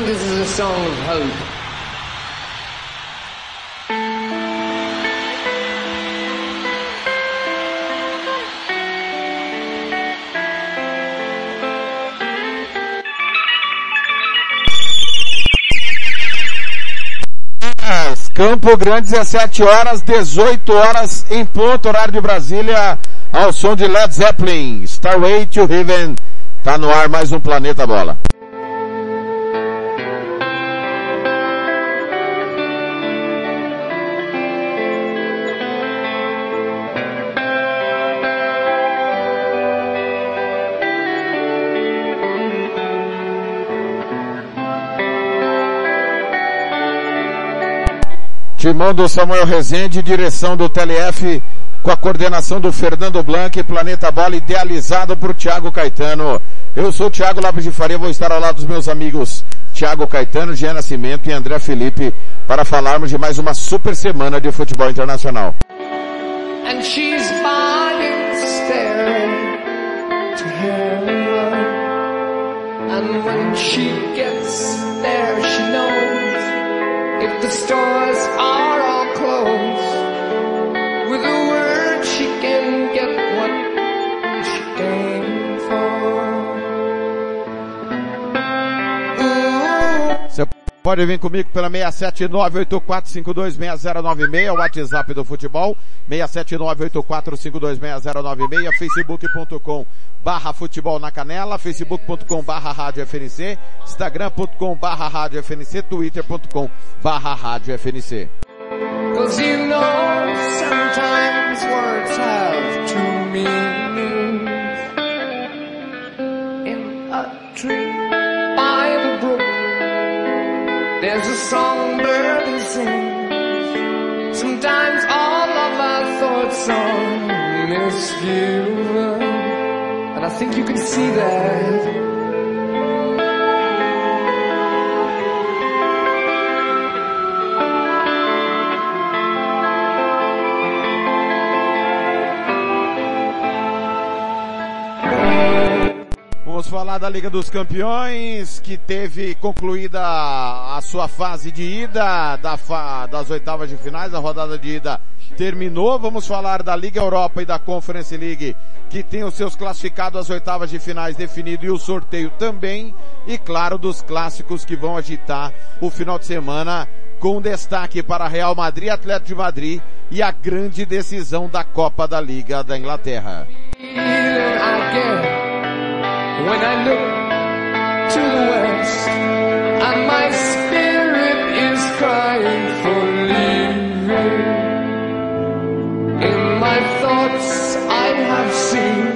Think this is a song of hope. Campo Grande, 17 horas, 18 horas em ponto, horário de Brasília, ao som de Led Zeppelin, Starway to Heaven. Tá no ar mais um Planeta Bola. Timão do Samuel Rezende, direção do TLF, com a coordenação do Fernando Blanc, Planeta Bola, idealizado por Thiago Caetano. Eu sou Thiago Lopes de Faria, vou estar ao lado dos meus amigos Thiago Caetano, Jean Nascimento e André Felipe para falarmos de mais uma super semana de futebol internacional. And stores are pode vir comigo pela 67984526096, o WhatsApp do futebol, 67984526096, facebook.com barra futebol na canela, facebook.com barra rádio FNC, instagram.com barra rádio FNC, twitter.com barra rádio FNC. There's a songbird who sings. Sometimes all of our thoughts are misgiven. And I think you can see that. Falar da Liga dos Campeões, que teve concluída a sua fase de ida da fa- das oitavas de finais, a rodada de ida terminou. Vamos falar da Liga Europa e da Conference League, que tem os seus classificados às oitavas de finais definido e o sorteio também. E claro, dos clássicos que vão agitar o final de semana, com destaque para Real Madrid, Atlético de Madrid e a grande decisão da Copa da Liga da Inglaterra. When I look to the west and my spirit is crying for leaving. In my thoughts I have seen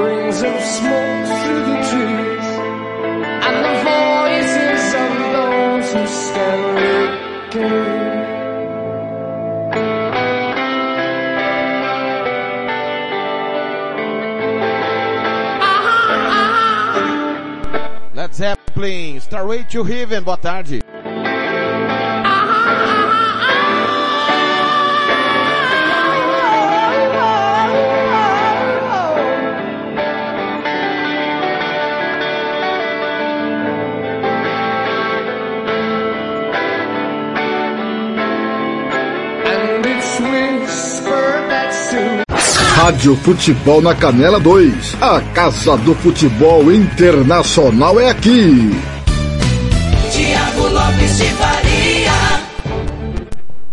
rings of smoke through the trees and the voices of those who stand looking. Zeppelin, Starway to Heaven, boa tarde. Rádio Futebol na Canela 2. A Casa do Futebol Internacional é aqui. Tiago Lopes de Faria.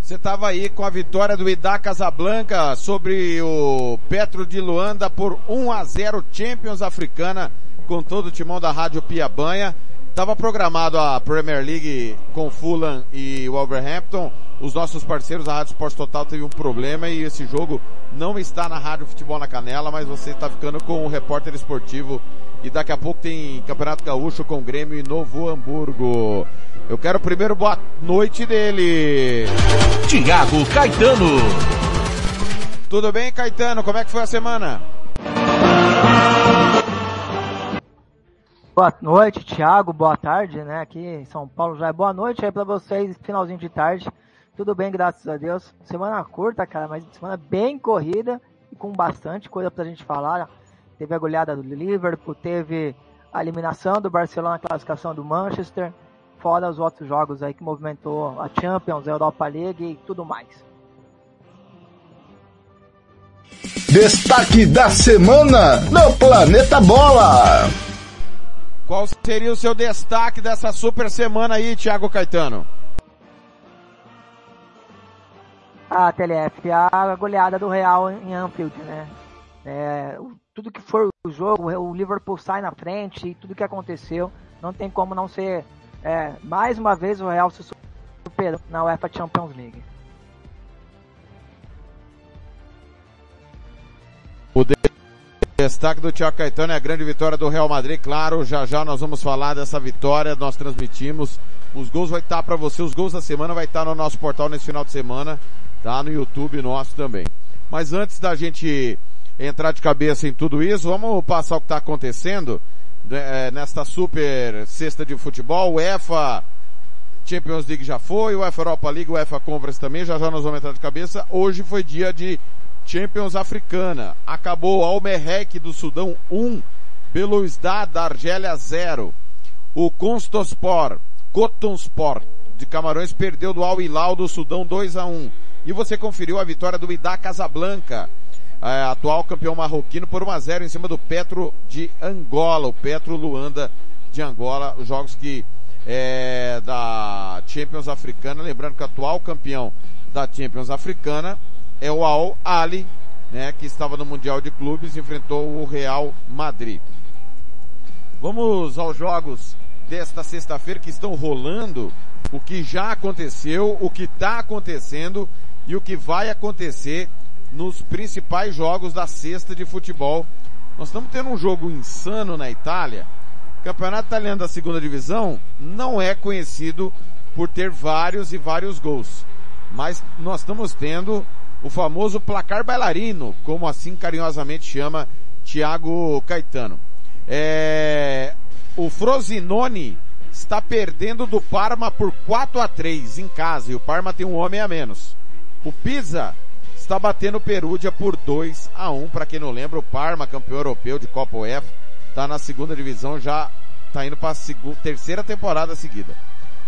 Você estava aí com a vitória do Idá Casablanca sobre o Petro de Luanda por 1 a 0 Champions Africana com todo o timão da Rádio Piabanha. Estava programado a Premier League com Fulham e Wolverhampton. Os nossos parceiros da Rádio Esporte Total teve um problema e esse jogo não está na Rádio Futebol na Canela, mas você está ficando com o repórter esportivo e daqui a pouco tem Campeonato Gaúcho com Grêmio e Novo Hamburgo. Eu quero primeiro boa noite dele. Tiago Caetano. Tudo bem, Caetano? Como é que foi a semana? Boa noite, Thiago. Boa tarde, né? Aqui em São Paulo já é boa noite aí para vocês, finalzinho de tarde. Tudo bem, graças a Deus. Semana curta, cara, mas semana bem corrida e com bastante coisa pra gente falar. Teve a goleada do Liverpool, teve a eliminação do Barcelona, a classificação do Manchester, fora os outros jogos aí que movimentou a Champions, a Europa League e tudo mais. Destaque da semana no Planeta Bola. Qual seria o seu destaque dessa super semana aí, Thiago Caetano? A TLF, a goleada do Real em Anfield, né? É, tudo que for o jogo, o Liverpool sai na frente e tudo que aconteceu, não tem como não ser é, mais uma vez o Real se superou na UEFA Champions League. O destaque do Thiago Caetano é a grande vitória do Real Madrid, claro, já já nós vamos falar dessa vitória, nós transmitimos, os gols vai estar para você, os gols da semana vai estar no nosso portal nesse final de semana, tá? No YouTube nosso também. Mas antes da gente entrar de cabeça em tudo isso, vamos passar o que está acontecendo né, é, nesta super cesta de futebol, UEFA Champions League já foi, UEFA Europa League, UEFA Conference também, já já nós vamos entrar de cabeça. Hoje foi dia de Champions Africana. Acabou Almerrec do Sudão 1, Belouizdad da Argélia 0. O Constospor, Cotonspor de Camarões perdeu do Al Hilal do Sudão 2 a 1. E você conferiu a vitória do Idá Casablanca, é, atual campeão marroquino, por 1 a 0 em cima do Petro de Angola, o Petro Luanda de Angola, os jogos que é, da Champions Africana, lembrando que o atual campeão da Champions Africana é o Al Ali, né, que estava no Mundial de Clubes, enfrentou o Real Madrid. Vamos aos jogos desta sexta-feira que estão rolando, o que já aconteceu, o que está acontecendo e o que vai acontecer nos principais jogos da sexta de futebol. Nós estamos tendo um jogo insano na Itália. O Campeonato Italiano da segunda divisão não é conhecido por ter vários e vários gols. Mas nós estamos tendo o famoso placar bailarino, como assim carinhosamente chama Thiago Caetano. É, o Frosinone está perdendo do Parma por 4 a 3 em casa e o Parma tem um homem a menos. O Pisa está batendo o Perúdia por 2 a 1 para quem não lembra, o Parma, campeão europeu de Copa UEFA, está na segunda divisão, já está indo para a terceira temporada seguida.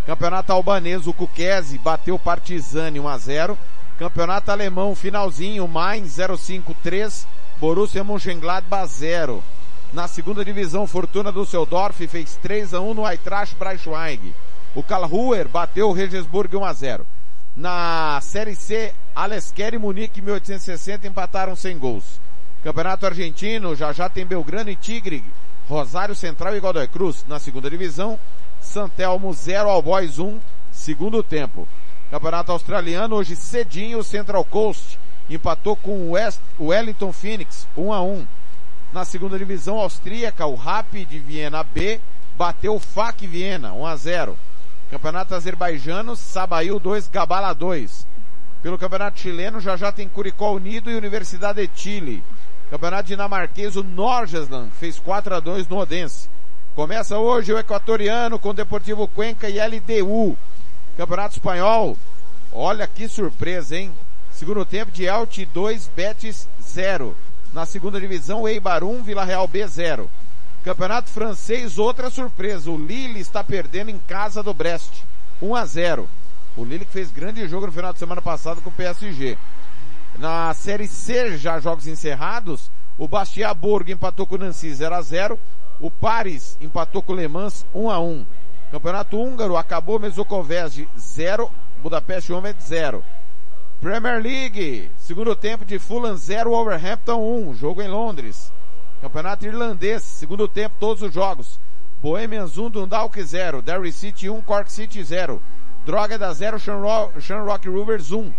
Campeonato albanês, o Kukese bateu o Partizani 1 a 0 Campeonato alemão, finalzinho, Mainz 053, Borussia Mönchengladbach 0. Na segunda divisão, Fortuna Düsseldorf fez 3 a 1 no Eintracht Braunschweig. O Karlsruher bateu o Regensburg 1 a 0. Na Série C, Alesquer e Munique 1860 empataram sem gols. Campeonato Argentino, já já tem Belgrano e Tigre, Rosário Central e Godoy Cruz. Na segunda divisão, Santelmo 0 ao Boys 1, segundo tempo. Campeonato Australiano, hoje cedinho, o Central Coast empatou com o West, Wellington Phoenix 1 a 1. Na segunda divisão austríaca, o Rapid Viena B bateu o FAC Viena 1 a 0. Campeonato Azerbaijano, Sabail 2, Gabala 2. Pelo Campeonato Chileno, já já tem Curicó Unido e Universidade de Chile. Campeonato dinamarquês, o Norgesland fez 4 a 2 no Odense. Começa hoje o equatoriano com Deportivo Cuenca e LDU. Campeonato Espanhol, olha que surpresa, hein? Segundo tempo de Elche 2, Betis 0. Na segunda divisão, Eibar 1, Vila Real B 0. Campeonato francês, outra surpresa. O Lille está perdendo em casa do Brest. 1 a 0. O Lille que fez grande jogo no final de semana passado com o PSG. Na Série C, já jogos encerrados, o Bastia Borg empatou com o Nancy 0 a 0. O Paris empatou com o Le Mans 1 a 1. Campeonato Húngaro acabou Mesokovesd 0, Budapeste Honved 0. Premier League, segundo tempo de Fulham 0, Wolverhampton 1, jogo em Londres. Campeonato Irlandês, segundo tempo, todos os jogos. Bohemians 1, Dundalk 0. Derry City 1, Cork City 0. Drogheda 0, Shamrock Rovers 1.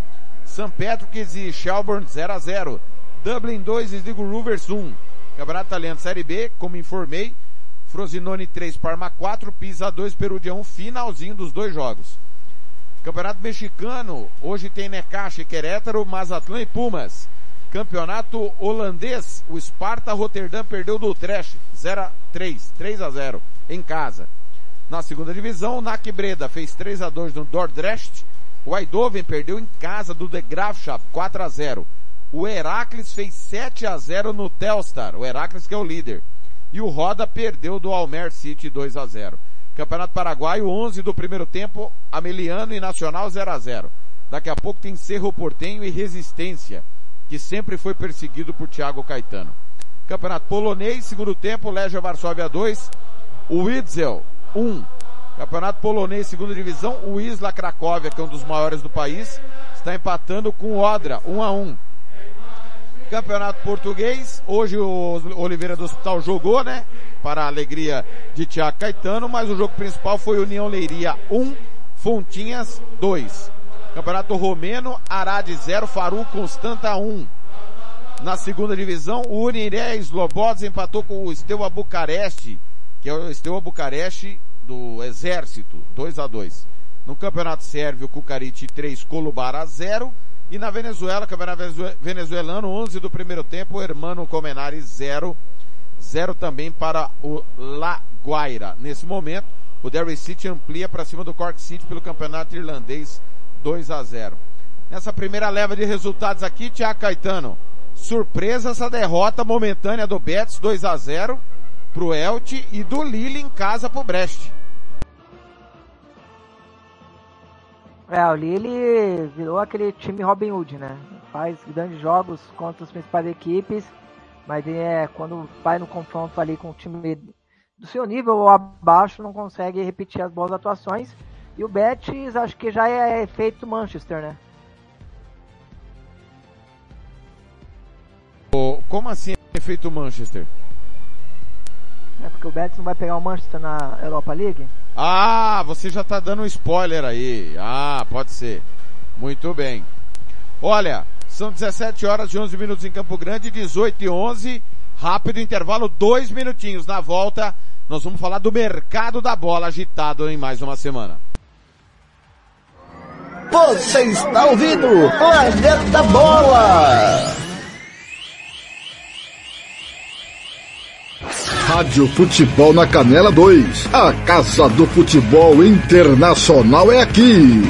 St. Patrick's e Shelburne 0 a 0. Dublin 2, Sligo Rovers 1. Campeonato Italiano Série B, como informei, Frosinone 3, Parma 4, Pisa 2, Perugia 1, finalzinho dos dois jogos. Campeonato Mexicano, hoje tem Necaxa, Querétaro, Mazatlan e Pumas. Campeonato holandês, o Sparta Rotterdam perdeu do Utrecht, 0 a 3, 3 a 0 em casa. Na segunda divisão, o NAC Breda fez 3 a 2 no Dordrecht. O Eindhoven perdeu em casa do De Graafschap, 4 a 0. O Heracles fez 7 a 0 no Telstar, o Heracles que é o líder. E o Roda perdeu do Almer City 2 a 0. Campeonato Paraguaio, 11 do primeiro tempo, Ameliano e Nacional 0 a 0. Daqui a pouco tem Cerro Portenho e Resistência que sempre foi perseguido por Thiago Caetano. Campeonato Polonês, segundo tempo, Legia Varsóvia 2, Witzel 1. Campeonato Polonês, segunda divisão, o Isla Cracóvia, que é um dos maiores do país, está empatando com o Odra, 1 a 1. Campeonato Português, hoje o Oliveira do Hospital jogou, né? Para a alegria de Thiago Caetano, mas o jogo principal foi União Leiria 1, Fontinhas 2. Campeonato Romeno, Arade 0, Faru Constanta 1. Na segunda divisão, o Uniré Slobodz empatou com o Steaua Bucareste, que é o Steaua Bucareste do Exército, 2 a 2. No Campeonato Sérvio, Cucarite 3, Colubara 0. E na Venezuela, Campeonato Venezuelano, 11 do primeiro tempo, Hermano Comenari 0. 0 também para o La Guaira. Nesse momento, o Derry City amplia para cima do Cork City pelo Campeonato Irlandês 2 a 0. Nessa primeira leva de resultados aqui, Tiago Caetano. Surpresa essa derrota momentânea do Betis 2 a 0 pro Elche e do Lille em casa pro Brest. É, o Lille virou aquele time Robin Hood, né? Faz grandes jogos contra as principais equipes, mas é quando vai no confronto ali com o time do seu nível ou abaixo, não consegue repetir as boas atuações. E o Betis acho que já é efeito Manchester, né? Como assim efeito Manchester? É porque o Betis não vai pegar o Manchester na Europa League? Ah, você já tá dando um spoiler aí. Ah, pode ser. Muito bem. Olha, são 17 horas e 11 minutos em Campo Grande, 18 e 11. Rápido intervalo, dois minutinhos. Na volta, nós vamos falar do mercado da bola agitado em mais uma semana. Você está ouvindo Planeta Bola! Rádio Futebol na Canela 2. A Casa do Futebol Internacional é aqui.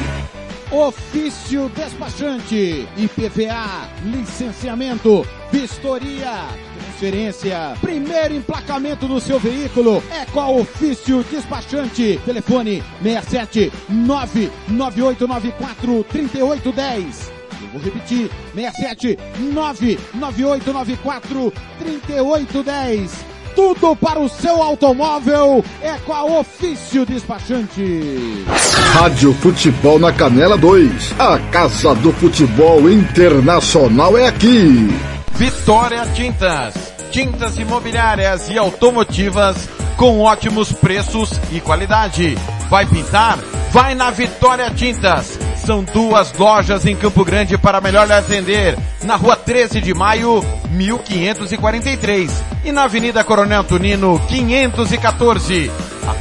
Ofício despachante, IPVA, licenciamento, vistoria, transferência, primeiro emplacamento do seu veículo é com Ofício Despachante. Telefone 67 99894 3810. Eu vou repetir, 67 99894 3810 tudo para o seu automóvel é com a Ofício Despachante. Rádio Futebol na Canela 2. A Casa do Futebol Internacional é aqui. Vitória Tintas. Tintas imobiliárias e automotivas com ótimos preços e qualidade. Vai pintar? Vai na Vitória Tintas. São duas lojas em Campo Grande para melhor lhe atender. Na rua 13 de maio, 1543. E na Avenida Coronel Tunino, 514.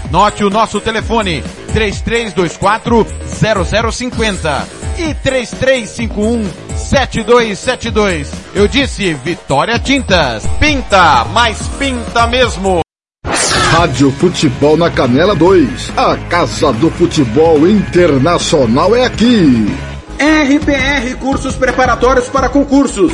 Anote o nosso telefone, 3324 0050 e 3351 7272. Eu disse Vitória Tintas. Pinta, mas pinta mesmo. Rádio Futebol na Canela 2. A Casa do Futebol Internacional é aqui. RPR Cursos Preparatórios para Concursos.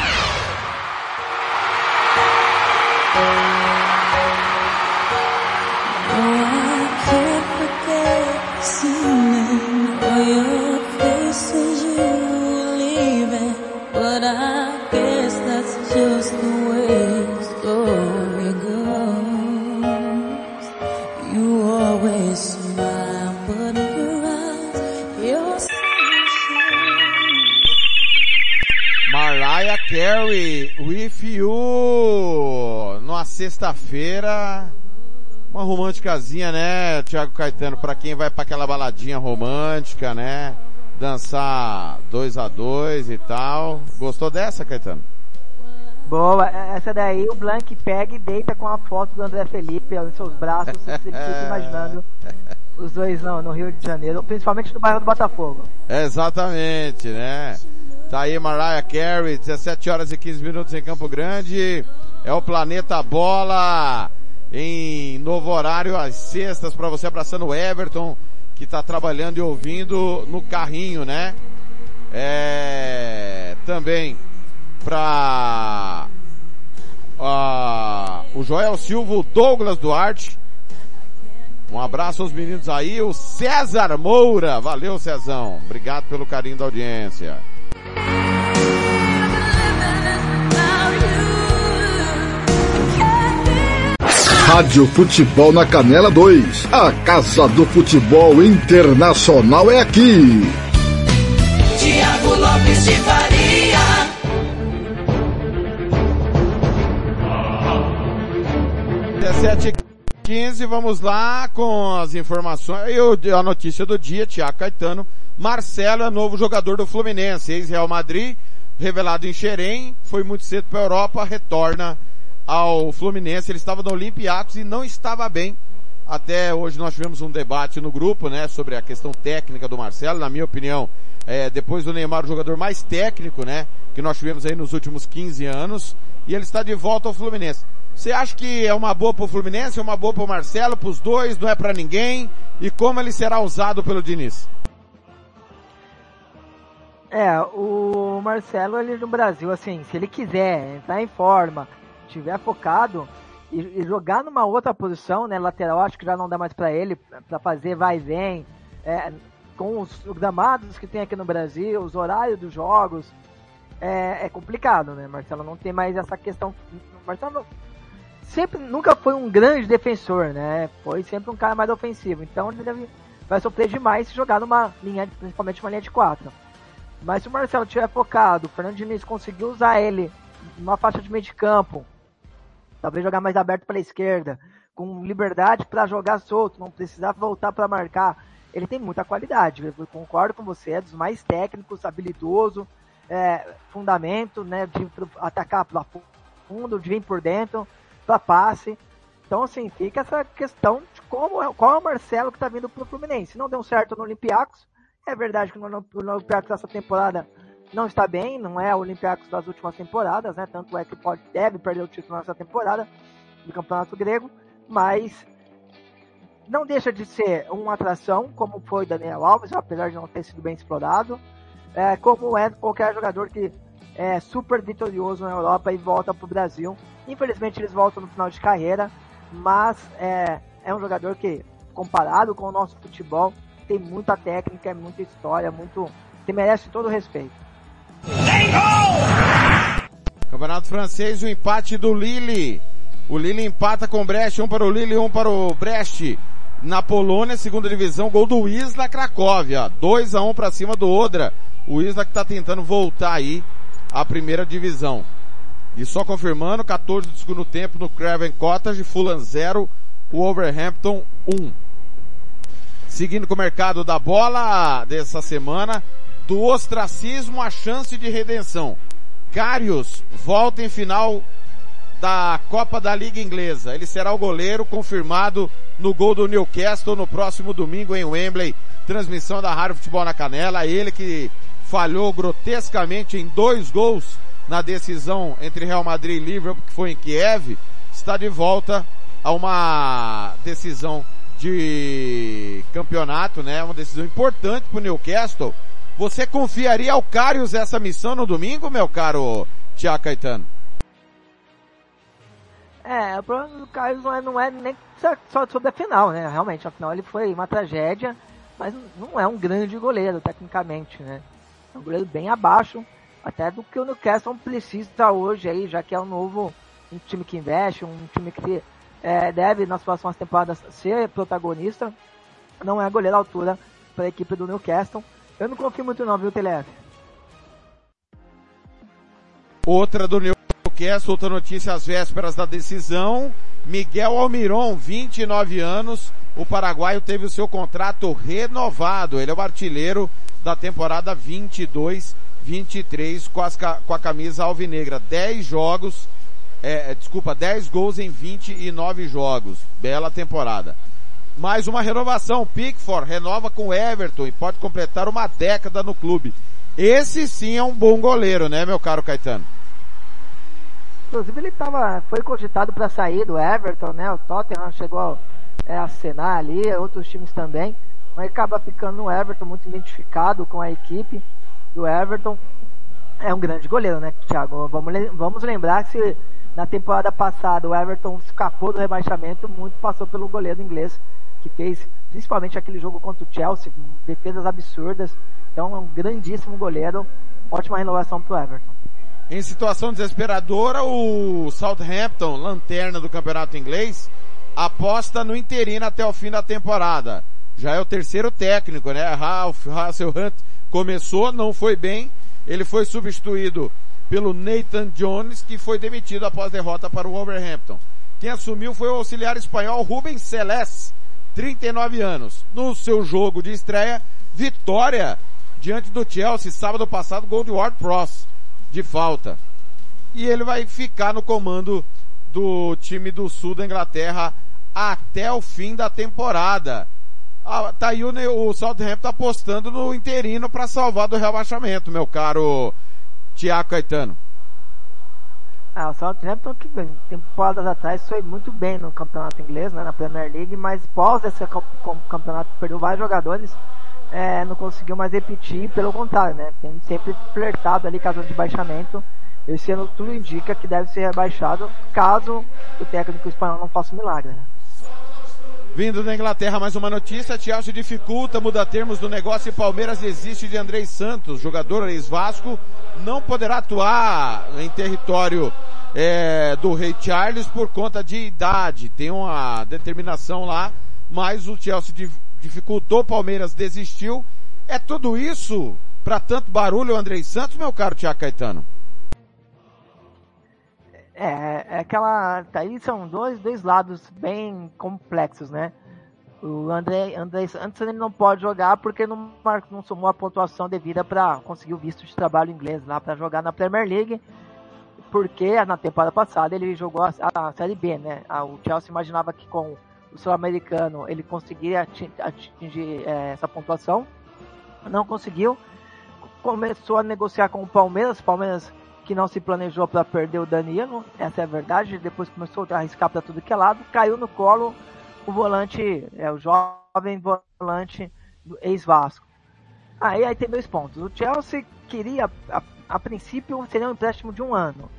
Carey, With You, numa sexta-feira, uma românticazinha, né, Thiago Caetano, pra quem vai pra aquela baladinha romântica, né, dançar dois a dois e tal. Gostou dessa, Caetano? Boa, essa daí o Blank pega e deita com a foto do André Felipe nos seus braços, você fica imaginando os dois no, no Rio de Janeiro, principalmente no bairro do Botafogo. Exatamente, né? Tá aí Mariah Carey, 17 horas e 15 minutos em Campo Grande. É o Planeta Bola em novo horário às sextas para você abraçando o Everton que tá trabalhando e ouvindo no carrinho, né? É, também para uh, o Joel Silva, o Douglas Duarte. Um abraço aos meninos aí, o César Moura. Valeu, Cezão. Obrigado pelo carinho da audiência. Rádio Futebol na Canela 2. A Casa do Futebol Internacional é aqui. Tiago Lopes de Faria. Dezessete 15, vamos lá com as informações. E a notícia do dia, Tiago Caetano. Marcelo é novo jogador do Fluminense, ex-Real Madrid, revelado em Xerém, foi muito cedo para a Europa, retorna ao Fluminense. Ele estava no Olympiacos e não estava bem. Até hoje nós tivemos um debate no grupo, né, sobre a questão técnica do Marcelo. Na minha opinião, é, depois do Neymar, o jogador mais técnico, né, que nós tivemos aí nos últimos 15 anos. E ele está de volta ao Fluminense. Você acha que é uma boa para o Fluminense, é uma boa para o Marcelo, para os dois, não é para ninguém? E como ele será usado pelo Diniz? É, o Marcelo, ele no Brasil, assim, se ele quiser entrar em forma, tiver focado e, e jogar numa outra posição, né, lateral, acho que já não dá mais para ele, para fazer vai e vem, é, com os gramados que tem aqui no Brasil, os horários dos jogos, é, é, complicado, né? Marcelo não tem mais essa questão. Marcelo sempre nunca foi um grande defensor, né? Foi sempre um cara mais ofensivo. Então ele deve, vai sofrer demais se jogar numa linha, principalmente uma linha de quatro. Mas se o Marcelo tiver focado, o Fernando Diniz conseguir usar ele numa faixa de meio de campo, talvez jogar mais aberto para a esquerda, com liberdade para jogar solto, não precisar voltar para marcar. Ele tem muita qualidade, eu concordo com você, é dos mais técnicos, habilidoso, é, fundamento, né, de atacar para fundo, de vir por dentro, para passe. Então, assim, fica essa questão de como, qual é o Marcelo que está vindo para o Fluminense. Não deu certo no Olympiacos, é verdade que no Olympiacos essa temporada não está bem, não é o Olympiacos das últimas temporadas, né? Tanto é que pode, deve perder o título nessa temporada do Campeonato Grego, mas não deixa de ser uma atração, como foi Daniel Alves, apesar de não ter sido bem explorado, é, como é qualquer jogador que é super vitorioso na Europa e volta para o Brasil. Infelizmente eles voltam no final de carreira, mas é, é um jogador que, comparado com o nosso futebol, tem muita técnica, muita história, muito que merece todo o respeito. Campeonato francês, o empate do Lille. O Lille empata com o Brest, um para o Lille, um para o Brest. Na Polônia, segunda divisão, gol do Isla Cracóvia. 2 a 1 um para cima do Odra. O Isla que está tentando voltar aí à primeira divisão. E só confirmando, 14 do segundo tempo no Craven Cottage, Fulham 0, o Overhampton 1. Um. Seguindo com o mercado da bola dessa semana, do ostracismo à chance de redenção. Carius volta em final da Copa da Liga Inglesa. Ele será o goleiro confirmado no gol do Newcastle no próximo domingo em Wembley. Transmissão da Rádio Futebol na Canela. Ele que falhou grotescamente em dois gols na decisão entre Real Madrid e Liverpool, que foi em Kiev, está de volta a uma decisão de campeonato, né? Uma decisão importante para o Newcastle. Você confiaria ao Carius essa missão no domingo, meu caro Tiago Caetano? É, o problema do Carius não é, não é nem só sobre a final, né? Realmente, a final ele foi uma tragédia, mas não é um grande goleiro, tecnicamente, né? É um goleiro bem abaixo, até do que o Newcastle precisa hoje aí, já que é um novo um time que investe, um time que é, deve nas próximas temporadas ser protagonista, não é goleiro à altura para a equipe do Newcastle. Eu não confio muito não, viu, TLF? Outra do Newcastle, outra notícia às vésperas da decisão. Miguel Almiron, 29 anos, o paraguaio teve o seu contrato renovado. Ele é o artilheiro da temporada 22-23 com, as, com a camisa alvinegra. 10 jogos, é, desculpa, 10 gols em 29 jogos. Bela temporada. Mais uma renovação. Pickford renova com Everton e pode completar uma década no clube. Esse sim é um bom goleiro, né, meu caro Caetano? Inclusive ele tava, foi cogitado para sair do Everton, né? O Tottenham chegou é, a acenar ali, outros times também, mas acaba ficando no Everton, muito identificado com a equipe do Everton. É um grande goleiro, né, Thiago? Vamos, vamos lembrar que se na temporada passada o Everton escapou do rebaixamento, muito passou pelo goleiro inglês, que fez principalmente aquele jogo contra o Chelsea, defesas absurdas. Então é um grandíssimo goleiro, ótima renovação para o Everton. Em situação desesperadora, o Southampton, lanterna do campeonato inglês, aposta no interino até o fim da temporada. Já é o terceiro técnico, né? Ralph Hasselhunt começou, não foi bem. Ele foi substituído pelo Nathan Jones, que foi demitido após derrota para o Wolverhampton. Quem assumiu foi o auxiliar espanhol Rubens Celes, 39 anos. No seu jogo de estreia, vitória diante do Chelsea sábado passado, gol de Ward Prowse de falta. E ele vai ficar no comando do time do sul da Inglaterra até o fim da temporada. Ah, tá aí o, o Southampton apostando no interino para salvar do rebaixamento, meu caro Tiago Caetano. Ah, o Southampton que temporadas atrás foi muito bem no campeonato inglês, né, na Premier League, mas pós esse campeonato perdeu vários jogadores é, não conseguiu mais repetir, pelo contrário, né? Tem sempre flertado ali zona de baixamento. Esse ano tudo indica que deve ser rebaixado caso o técnico espanhol não faça um milagre. Né? Vindo da Inglaterra, mais uma notícia. Chelsea dificulta, muda termos do negócio e Palmeiras desiste de Andrei Santos, jogador ex-Vasco, não poderá atuar em território é, do Rei Charles por conta de idade. Tem uma determinação lá, mas o Chelsea dificultou, Palmeiras desistiu. É tudo isso para tanto barulho, Andrei Santos, meu caro Tiago Caetano? É, é aquela. Tá aí são dois, dois lados bem complexos, né? O André, André Santos ele não pode jogar porque não, não somou a pontuação devida para conseguir o visto de trabalho inglês lá para jogar na Premier League. Porque na temporada passada ele jogou a, a Série B, né? O Chelsea imaginava que com o sul-americano ele conseguiria atingir é, essa pontuação, não conseguiu. Começou a negociar com o Palmeiras, Palmeiras que não se planejou para perder o Danilo, essa é a verdade. Depois começou a arriscar para tudo que é lado, caiu no colo o volante, é o jovem volante do ex-Vasco. Aí, aí tem dois pontos. O Chelsea queria, a, a princípio, seria um empréstimo de um ano.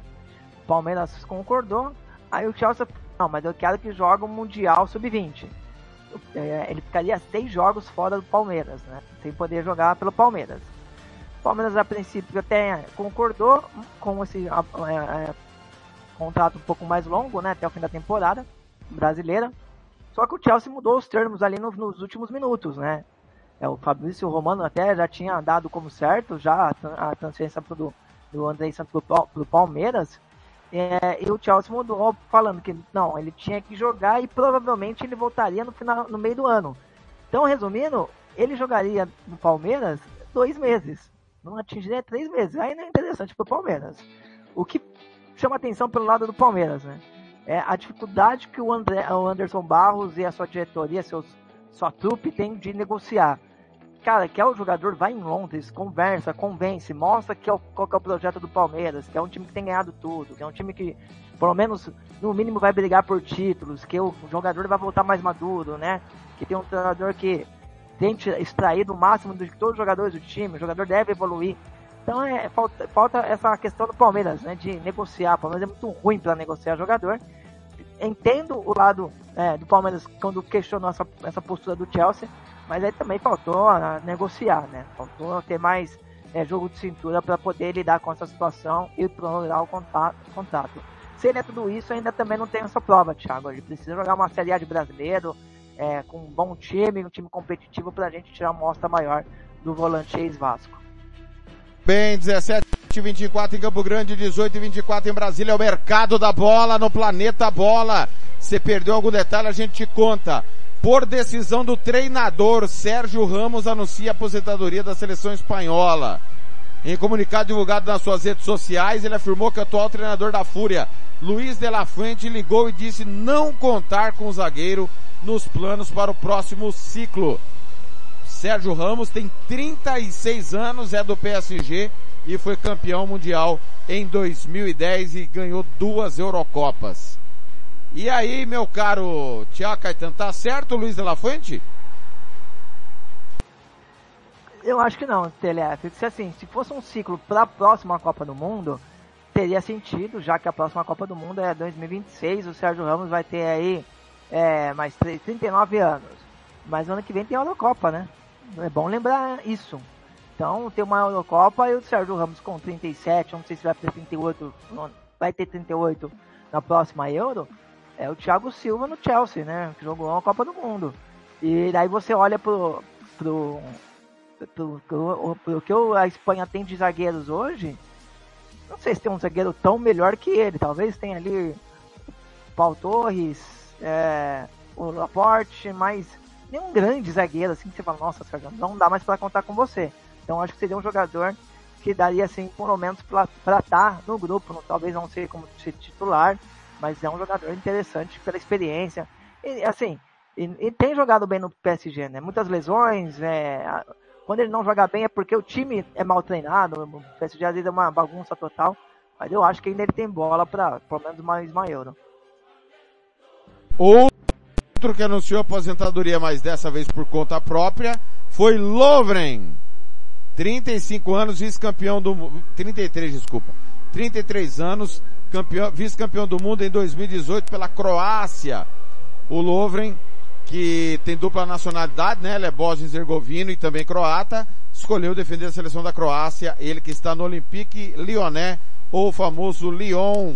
O Palmeiras concordou. Aí o Chelsea não, mas eu quero que jogue o Mundial Sub-20. É, ele ficaria seis jogos fora do Palmeiras, né? Sem poder jogar pelo Palmeiras. O Palmeiras, a princípio, até concordou com esse é, é, contrato um pouco mais longo, né? Até o fim da temporada brasileira. Só que o Chelsea mudou os termos ali nos, últimos minutos, né? É, o Fabrício Romano até já tinha dado como certo já a, transferência pro, do André Santos pro, pro Palmeiras. É, e o Chelsea mudou falando que não, ele tinha que jogar e provavelmente ele voltaria no final, no meio do ano. Então, resumindo, ele jogaria no Palmeiras dois meses, não atingiria três meses. Aí não é interessante para o Palmeiras. O que chama atenção pelo lado do Palmeiras, né? É a dificuldade que o, André, o Anderson Barros e a sua diretoria, seus, sua trupe tem de negociar cara, quer o jogador, vai em Londres, conversa, convence, mostra que é o, qual que é o projeto do Palmeiras, que é um time que tem ganhado tudo, que é um time que, pelo menos, no mínimo vai brigar por títulos, que o jogador vai voltar mais maduro, né? Que tem um treinador que tente extrair do máximo de todos os jogadores do time, o jogador deve evoluir. Então é, falta, falta essa questão do Palmeiras, né? De negociar. O Palmeiras é muito ruim para negociar jogador. Entendo o lado é, do Palmeiras quando questionou essa, essa postura do Chelsea, mas aí também faltou uh, negociar, né? Faltou ter mais é, jogo de cintura para poder lidar com essa situação e prolongar o contrato. Se ele é tudo isso, ainda também não tem essa prova, Thiago. Ele precisa jogar uma Série A de brasileiro, é, com um bom time, um time competitivo, para a gente tirar uma mostra maior do volante ex-Vasco. Bem, 17 17h24 em Campo Grande, 18h24 em Brasília, é o mercado da bola no planeta bola. Se perdeu algum detalhe, a gente te conta. Por decisão do treinador, Sérgio Ramos anuncia a aposentadoria da seleção espanhola. Em comunicado divulgado nas suas redes sociais, ele afirmou que o atual treinador da Fúria, Luiz de la Fuente, ligou e disse não contar com o zagueiro nos planos para o próximo ciclo. Sérgio Ramos tem 36 anos, é do PSG e foi campeão mundial em 2010 e ganhou duas Eurocopas. E aí, meu caro Tiago Caetano, tá certo Luiz de la Fuente? Eu acho que não, TLF. Se assim, se fosse um ciclo para a próxima Copa do Mundo, teria sentido, já que a próxima Copa do Mundo é 2026, o Sérgio Ramos vai ter aí é, mais 39 anos. Mas ano que vem tem a Eurocopa, né? É bom lembrar isso. Então tem uma Eurocopa e o Sérgio Ramos com 37, não sei se vai ter 38, vai ter 38 na próxima Euro. É o Thiago Silva no Chelsea, né? Que jogou a Copa do Mundo. E daí você olha pro, pro, pro, pro, pro que a Espanha tem de zagueiros hoje. Não sei se tem um zagueiro tão melhor que ele. Talvez tenha ali Paul Torres, é, o Laporte, mas nenhum grande zagueiro assim que você fala, nossa, Sérgio, não dá mais para contar com você. Então acho que seria um jogador que daria assim, pelo menos para estar tá no grupo, talvez não ser como titular, mas é um jogador interessante pela experiência. E, assim, e, e tem jogado bem no PSG, né? Muitas lesões, é, quando ele não joga bem é porque o time é mal treinado, o PSG às vezes é uma bagunça total, mas eu acho que ainda ele tem bola para pelo menos mais maior. Outro que anunciou aposentadoria, mas dessa vez por conta própria, foi Lovren. 35 anos, vice-campeão do 33, desculpa. 33 anos, campeão, vice-campeão do mundo em 2018 pela Croácia. O Lovren, que tem dupla nacionalidade, né? Ele é bósnio-herzegovino e também croata, escolheu defender a seleção da Croácia, ele que está no Olympique Lyonnais, ou famoso Lyon.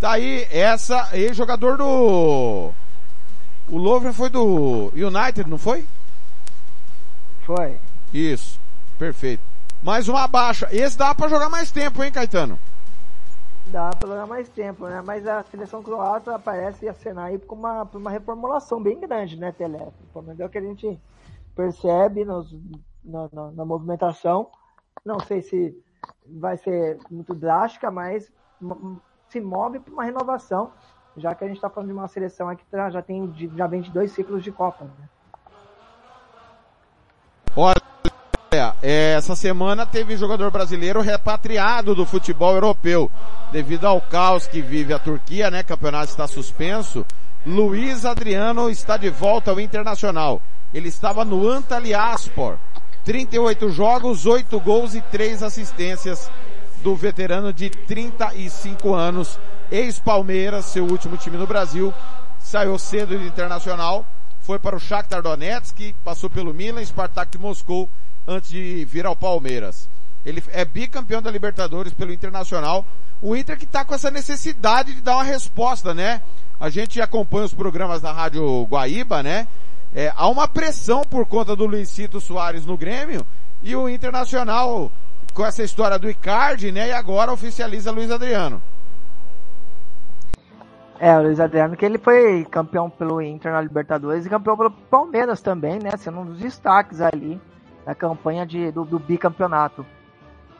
Tá aí, essa, ex-jogador do... O Lovren foi do United, não foi? Foi. Isso. Perfeito. Mais uma baixa. Esse dá para jogar mais tempo, hein, Caetano? Dá para jogar mais tempo, né? Mas a seleção croata parece acenar aí com uma, uma reformulação bem grande, né, Telef? Pelo menos é o que a gente percebe nos, na, na, na movimentação. Não sei se vai ser muito drástica, mas se move para uma renovação, já que a gente está falando de uma seleção que já tem já vem de dois ciclos de Copa. Né? Olha, é, essa semana teve jogador brasileiro repatriado do futebol europeu. Devido ao caos que vive a Turquia, né? Campeonato está suspenso. Luiz Adriano está de volta ao Internacional. Ele estava no Antalyaspor. 38 jogos, 8 gols e 3 assistências do veterano de 35 anos, ex-Palmeiras, seu último time no Brasil, saiu cedo do Internacional, foi para o Shakhtar Donetsk, passou pelo Milan, Spartak Moscou antes de vir ao Palmeiras. Ele é bicampeão da Libertadores pelo Internacional. O Inter que está com essa necessidade de dar uma resposta, né? A gente acompanha os programas da Rádio Guaíba, né? É, há uma pressão por conta do Luizito Soares no Grêmio e o Internacional com essa história do Icardi, né? E agora oficializa Luiz Adriano. É, o Luiz Adriano, que ele foi campeão pelo Inter na Libertadores e campeão pelo Palmeiras também, né? Sendo um dos destaques ali da campanha de, do, do bicampeonato.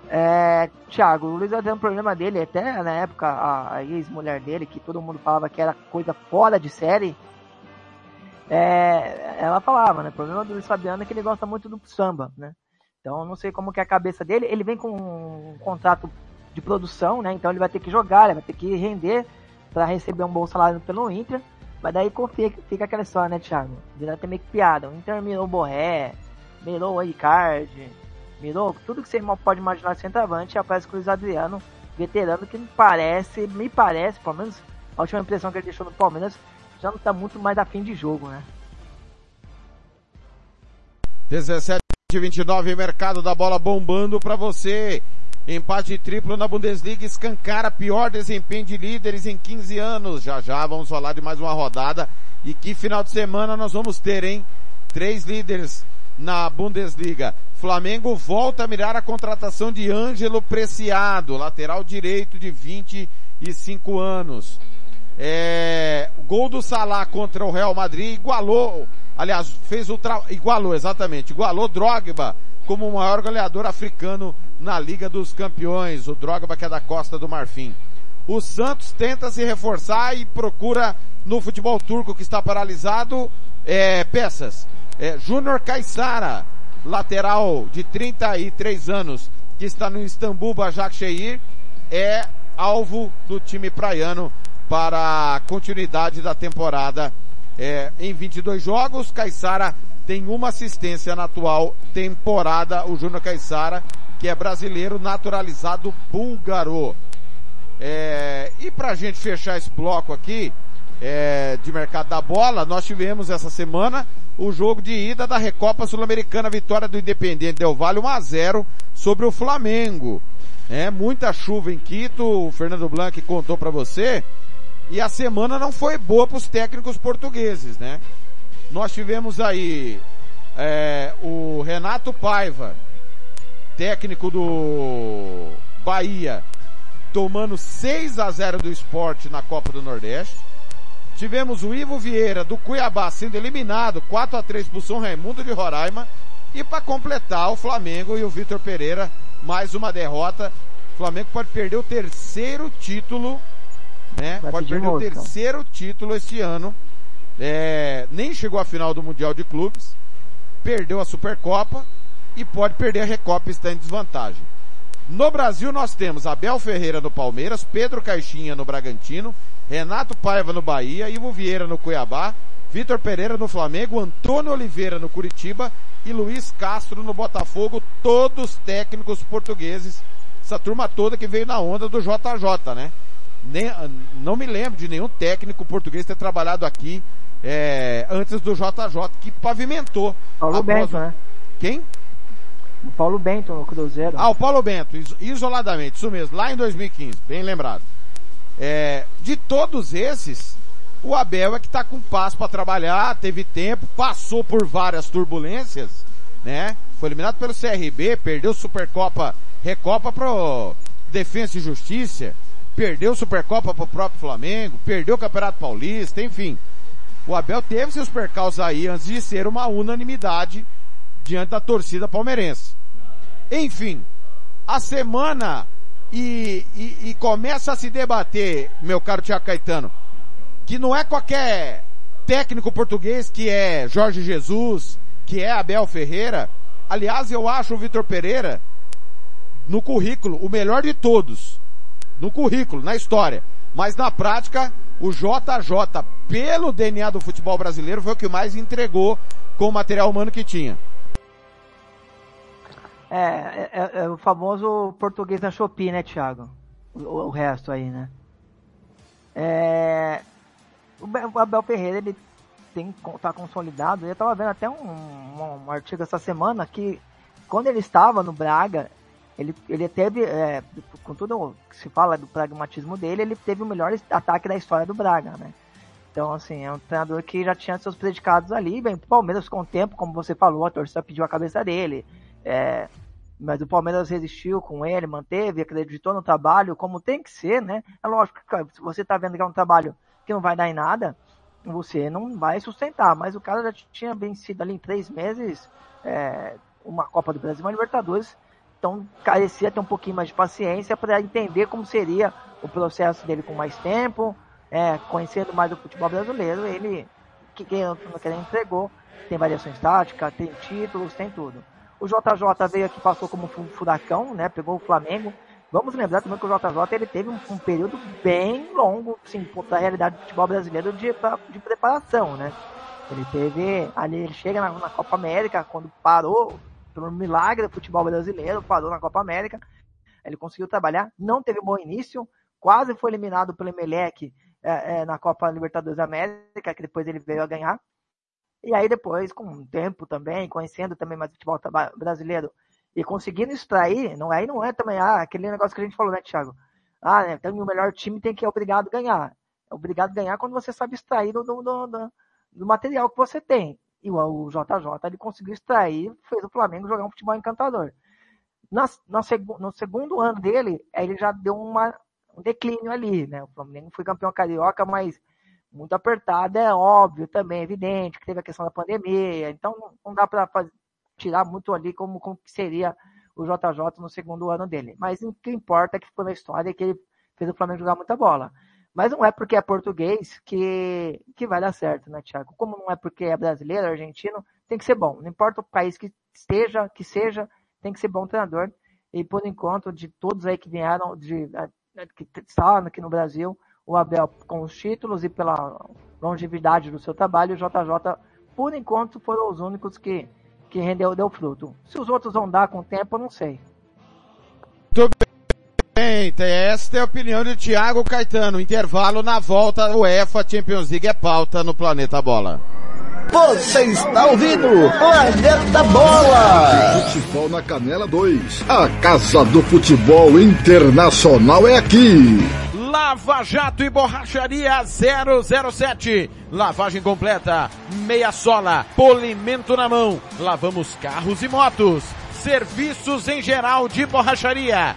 É, Thiago, o Luiz Adriano, o problema dele, até na época, a, a ex-mulher dele, que todo mundo falava que era coisa fora de série, é, ela falava, né? O problema do Luiz Fabiano é que ele gosta muito do samba, né? Então, não sei como que é a cabeça dele. Ele vem com um contrato de produção, né? Então ele vai ter que jogar, ele vai ter que render para receber um bom salário pelo Inter. Mas daí confia, fica aquela história, né, Thiago? Vira até meio que piada. O Inter mirou o Borré, mirou o Icardi, mirou tudo que você pode imaginar de centroavante. Aparece o Luiz Adriano, veterano, que me parece, me parece, pelo menos a última impressão que ele deixou no Palmeiras, já não tá muito mais afim de jogo, né? 17 29 mercado da bola bombando para você. Empate triplo na Bundesliga escancara pior desempenho de líderes em 15 anos. Já já vamos falar de mais uma rodada. E que final de semana nós vamos ter, hein? Três líderes na Bundesliga. Flamengo volta a mirar a contratação de Ângelo Preciado, lateral direito de 25 anos. É, gol do Salah contra o Real Madrid igualou, aliás, fez o igualou exatamente, igualou Drogba como o maior goleador africano na Liga dos Campeões, o Drogba que é da Costa do Marfim. O Santos tenta se reforçar e procura no futebol turco que está paralisado é, peças. É, Júnior Caissara, lateral de 33 anos, que está no Istambul Başakşehir, é alvo do time praiano para a continuidade da temporada. É, em 22 jogos, Caissara tem uma assistência na atual temporada, o Júnior Caissara, que é brasileiro naturalizado búlgaro. É, e pra gente fechar esse bloco aqui, é, de mercado da bola, nós tivemos essa semana o jogo de ida da Recopa Sul-Americana, vitória do Independente Del Valle 1 a 0 sobre o Flamengo. É, muita chuva em Quito, o Fernando Blanc contou para você, e a semana não foi boa para os técnicos portugueses, né? Nós tivemos aí é, o Renato Paiva, técnico do Bahia, tomando 6 a 0 do esporte na Copa do Nordeste. Tivemos o Ivo Vieira do Cuiabá sendo eliminado 4 a 3 pro São Raimundo de Roraima. E para completar, o Flamengo e o Vitor Pereira, mais uma derrota. O Flamengo pode perder o terceiro título, né? Vai pode perder o terceiro título este ano. É, nem chegou à final do Mundial de Clubes, perdeu a Supercopa e pode perder a Recopa, está em desvantagem. No Brasil nós temos Abel Ferreira no Palmeiras, Pedro Caixinha no Bragantino, Renato Paiva no Bahia, Ivo Vieira no Cuiabá, Vitor Pereira no Flamengo, Antônio Oliveira no Curitiba e Luiz Castro no Botafogo, todos técnicos portugueses. Essa turma toda que veio na onda do JJ, né? Nem, não me lembro de nenhum técnico português ter trabalhado aqui é, antes do JJ, que pavimentou. Paulo após Bento, né? Quem? O Paulo Bento no Cruzeiro. Ah, o Paulo Bento, is- isoladamente, isso mesmo, lá em 2015, bem lembrado. É, de todos esses, o Abel é que tá com passo para trabalhar, teve tempo, passou por várias turbulências, né? Foi eliminado pelo CRB, perdeu Supercopa, Recopa pro Defensa e Justiça, perdeu Supercopa pro próprio Flamengo, perdeu o Campeonato Paulista, enfim. O Abel teve seus percalços aí antes de ser uma unanimidade diante da torcida palmeirense. Enfim, a semana e, e, e começa a se debater, meu caro Tiago Caetano, que não é qualquer técnico português que é Jorge Jesus, que é Abel Ferreira. Aliás, eu acho o Vitor Pereira, no currículo, o melhor de todos. No currículo, na história. Mas na prática, o JJ, pelo DNA do futebol brasileiro, foi o que mais entregou com o material humano que tinha. É, é, é- é o famoso português da Shopee, né, Thiago? O, o resto aí, né? É, o Be- o Abel Ferreira, ele tem, tá consolidado. Eu tava vendo até um, um, um artigo essa semana que quando ele estava no Braga, ele, ele teve, é, com tudo que se fala do pragmatismo dele, ele teve o melhor ataque da história do Braga, né? Então, assim, é um treinador que já tinha seus predicados ali. Bem, o Palmeiras, com o tempo, como você falou, a torcida pediu a cabeça dele. É, mas o Palmeiras resistiu com ele, manteve, acreditou no trabalho, como tem que ser, né? É lógico que se você tá vendo que é um trabalho que não vai dar em nada, você não vai sustentar. Mas o cara já tinha vencido ali em três meses é, uma Copa do Brasil uma Libertadores. Então carecia ter um pouquinho mais de paciência para entender como seria o processo dele com mais tempo, é, conhecendo mais o futebol brasileiro. Ele, que não quer entregou, tem variações táticas, tem títulos, tem tudo. O JJ veio aqui, passou como fu- furacão, né? Pegou o Flamengo. Vamos lembrar também que o JJ ele teve um, um período bem longo, sim, da realidade do futebol brasileiro de, de preparação, né? Ele teve, ali ele chega na, na Copa América, quando parou, pelo milagre do futebol brasileiro, parou na Copa América, ele conseguiu trabalhar, não teve um bom início, quase foi eliminado pelo Emelec é, é, na Copa Libertadores da América, que depois ele veio a ganhar. E aí depois, com o tempo também, conhecendo também mais o futebol brasileiro e conseguindo extrair, não aí não é também ah, aquele negócio que a gente falou, né, Thiago? Ah, né, então o melhor time tem que é obrigado a ganhar. É obrigado a ganhar quando você sabe extrair do, do, do- do material que você tem. E o, JJ ele conseguiu extrair, fez o Flamengo jogar um futebol encantador. Na, na no segundo ano dele, ele já deu uma, um declínio ali, né? O Flamengo foi campeão carioca, mas muito apertado, é óbvio também, é evidente que teve a questão da pandemia, então não dá para tirar muito ali como, como seria o JJ no segundo ano dele. Mas o que importa é que ficou na história que ele fez o Flamengo jogar muita bola. Mas não é porque é português que, que vai dar certo, né, Thiago? Como não é porque é brasileiro, argentino, tem que ser bom. Não importa o país que esteja, que seja, tem que ser bom treinador. E por enquanto, de todos aí que vieram, de, que estavam aqui no Brasil, o Abel com os títulos e pela longevidade do seu trabalho, o JJ, por enquanto, foram os únicos que, que rendeu, deu fruto. Se os outros vão dar com o tempo, eu não sei. Bem, esta é a opinião de Thiago Caetano. Intervalo na volta, o UEFA Champions League é pauta no Planeta Bola. Você está ouvindo Planeta Bola! Futebol na Canela 2. A Casa do Futebol Internacional é aqui. Lava Jato e Borracharia 007. Lavagem completa, meia sola, polimento na mão. Lavamos carros e motos. Serviços em geral de borracharia.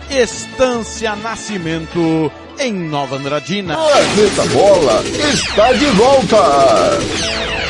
Estância Nascimento em Nova Andradina. Planeta Bola está de volta.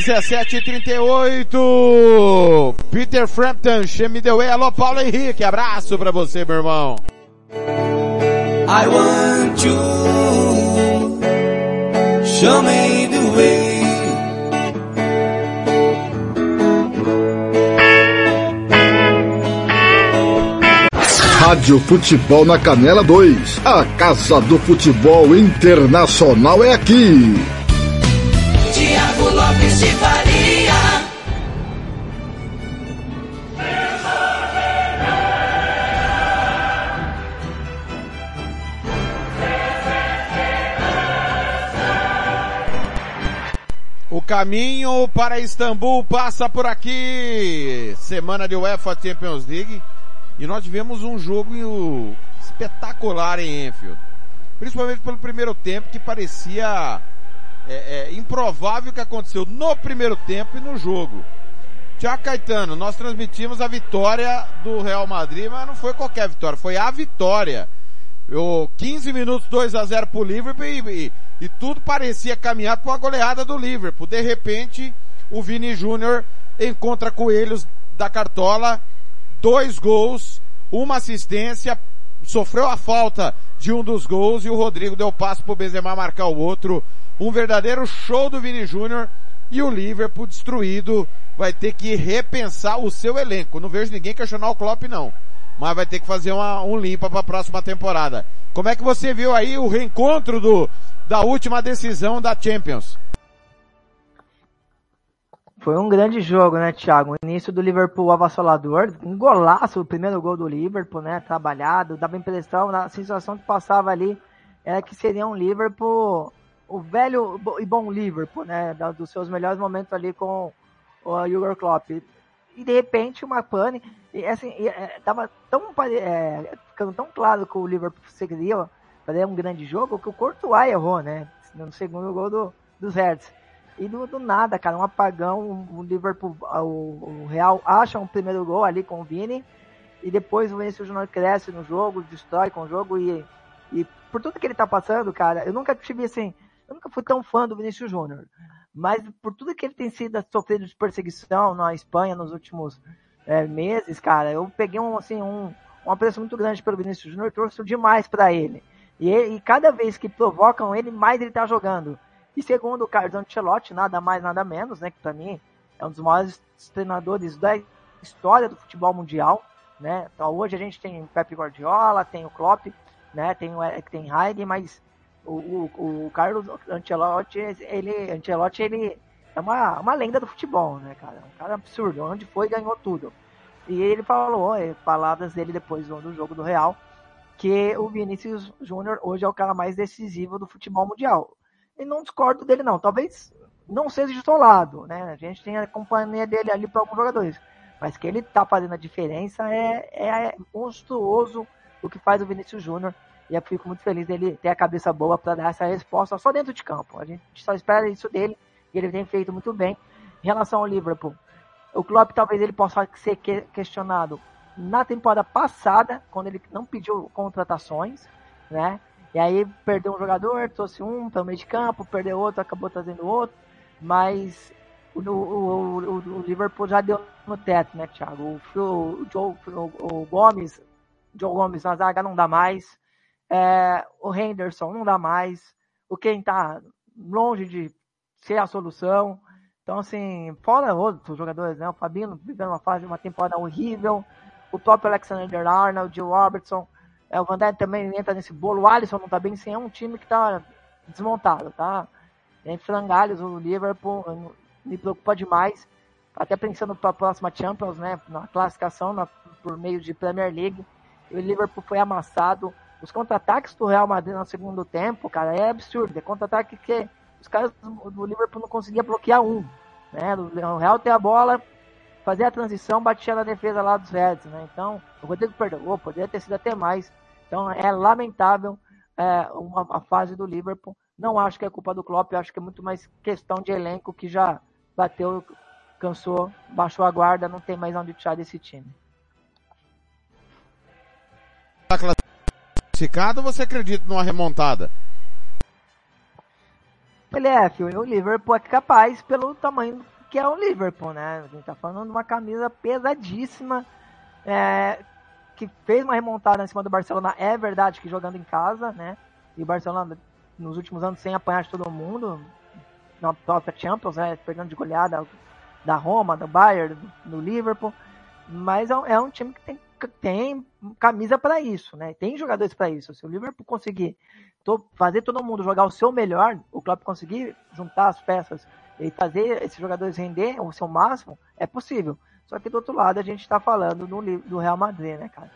1738 Peter Frampton, Chame the Way. Alô, Paulo Henrique, abraço pra você, meu irmão. I want you. Show me the way. Rádio Futebol na Canela 2. A Casa do Futebol Internacional é aqui. Faria. O caminho para Istambul passa por aqui. Semana de UEFA Champions League. E nós tivemos um jogo espetacular em Enfield. Principalmente pelo primeiro tempo que parecia é, é, improvável que aconteceu no primeiro tempo e no jogo. Tiago Caetano, nós transmitimos a vitória do Real Madrid, mas não foi qualquer vitória, foi a vitória. Eu, 15 minutos 2 a 0 pro Liverpool e, e, e tudo parecia caminhar para uma goleada do Liverpool. De repente, o Vini Júnior encontra coelhos da cartola, dois gols, uma assistência, sofreu a falta de um dos gols e o Rodrigo deu passo pro Benzema marcar o outro. Um verdadeiro show do Vini Júnior e o Liverpool destruído vai ter que repensar o seu elenco. Não vejo ninguém questionar o Klopp não, mas vai ter que fazer uma, um limpa para a próxima temporada. Como é que você viu aí o reencontro do da última decisão da Champions? Foi um grande jogo, né, Thiago? O início do Liverpool avassalador, um golaço, o primeiro gol do Liverpool, né, trabalhado, dava impressão, a sensação que passava ali era que seria um Liverpool, o velho e bom Liverpool, né, dos seus melhores momentos ali com o Jurgen Klopp. E de repente uma pane, e assim, e, é, tava tão, é, ficando tão claro que o Liverpool seguiria fazer um grande jogo que o Courtois errou, né, no segundo gol do, dos Reds. E do, do, nada, cara, um apagão, o Liverpool, o, o, Real acha um primeiro gol ali com o Vini, e depois o Vinícius Júnior cresce no jogo, destrói com o jogo, e, e por tudo que ele tá passando, cara, eu nunca tive assim, eu nunca fui tão fã do Vinícius Júnior, mas por tudo que ele tem sido sofrido de perseguição na Espanha nos últimos é, meses, cara, eu peguei um, assim, um, um apreço muito grande pelo Vinícius Júnior, torço demais para ele. E, e cada vez que provocam ele, mais ele tá jogando. E segundo o Carlos Ancelotti, nada mais, nada menos, né? Que para mim é um dos maiores treinadores da história do futebol mundial, né? Então hoje a gente tem o Pep Guardiola, tem o Klopp, né? Tem o tem Heide, mas o, o, o Carlos Ancelotti, ele, Ancelotti, ele é uma, uma lenda do futebol, né, cara? Um cara absurdo. Onde foi, ganhou tudo. E ele falou, é, palavras dele depois do jogo do Real, que o Vinícius Júnior hoje é o cara mais decisivo do futebol mundial e não discordo dele não. Talvez não seja isolado, né? A gente tem a companhia dele ali para alguns jogadores. Mas que ele tá fazendo a diferença é, é monstruoso o que faz o Vinícius Júnior. E eu fico muito feliz dele ter a cabeça boa para dar essa resposta só dentro de campo. A gente só espera isso dele e ele tem feito muito bem. Em relação ao Liverpool, o Klopp talvez ele possa ser questionado na temporada passada, quando ele não pediu contratações, né? E aí perdeu um jogador, trouxe um para o meio de campo, perdeu outro, acabou trazendo outro. Mas o, o, o, o Liverpool já deu no teto, né, Thiago? O, o, Joe, o, Gomes, Joe Gomes na zaga não dá mais. É, o Henderson não dá mais. O quem tá longe de ser a solução. Então, assim, fora outros jogadores, né? O Fabinho vivendo uma fase, uma temporada horrível. O top Alexander Arnold, o Robertson. É, o Van também entra nesse bolo. O Alisson não tá bem sem é um time que tá desmontado, tá? Em frangalhos, o Liverpool me preocupa demais. Até pensando para a próxima Champions, né? Na classificação na, por meio de Premier League. O Liverpool foi amassado. Os contra-ataques do Real Madrid no segundo tempo, cara, é absurdo. É contra-ataque que os caras do Liverpool não conseguiam bloquear um. Né? O Real tem a bola, fazia a transição, batia na defesa lá dos Reds, né? Então, o Rodrigo perdoou, poderia ter sido até mais. Então é lamentável é, uma, a fase do Liverpool. Não acho que é culpa do Klopp, acho que é muito mais questão de elenco que já bateu, cansou, baixou a guarda, não tem mais onde tirar desse time. Tá classificado ou você acredita numa remontada? Ele é, filho, o Liverpool é capaz pelo tamanho que é o Liverpool, né? A gente tá falando de uma camisa pesadíssima, é, que fez uma remontada em cima do Barcelona, é verdade que jogando em casa, né? E o Barcelona, nos últimos anos, sem apanhar de todo mundo, na própria Champions, né? Perdendo de goleada da Roma, do Bayern, do, Liverpool. Mas é um, é um, time que tem, tem camisa para isso, né? Tem jogadores para isso. Se o Liverpool conseguir to, fazer todo mundo jogar o seu melhor, o Klopp conseguir juntar as peças e fazer esses jogadores render o seu máximo, é possível. Só que do outro lado a gente está falando do, do Real Madrid, né, cara?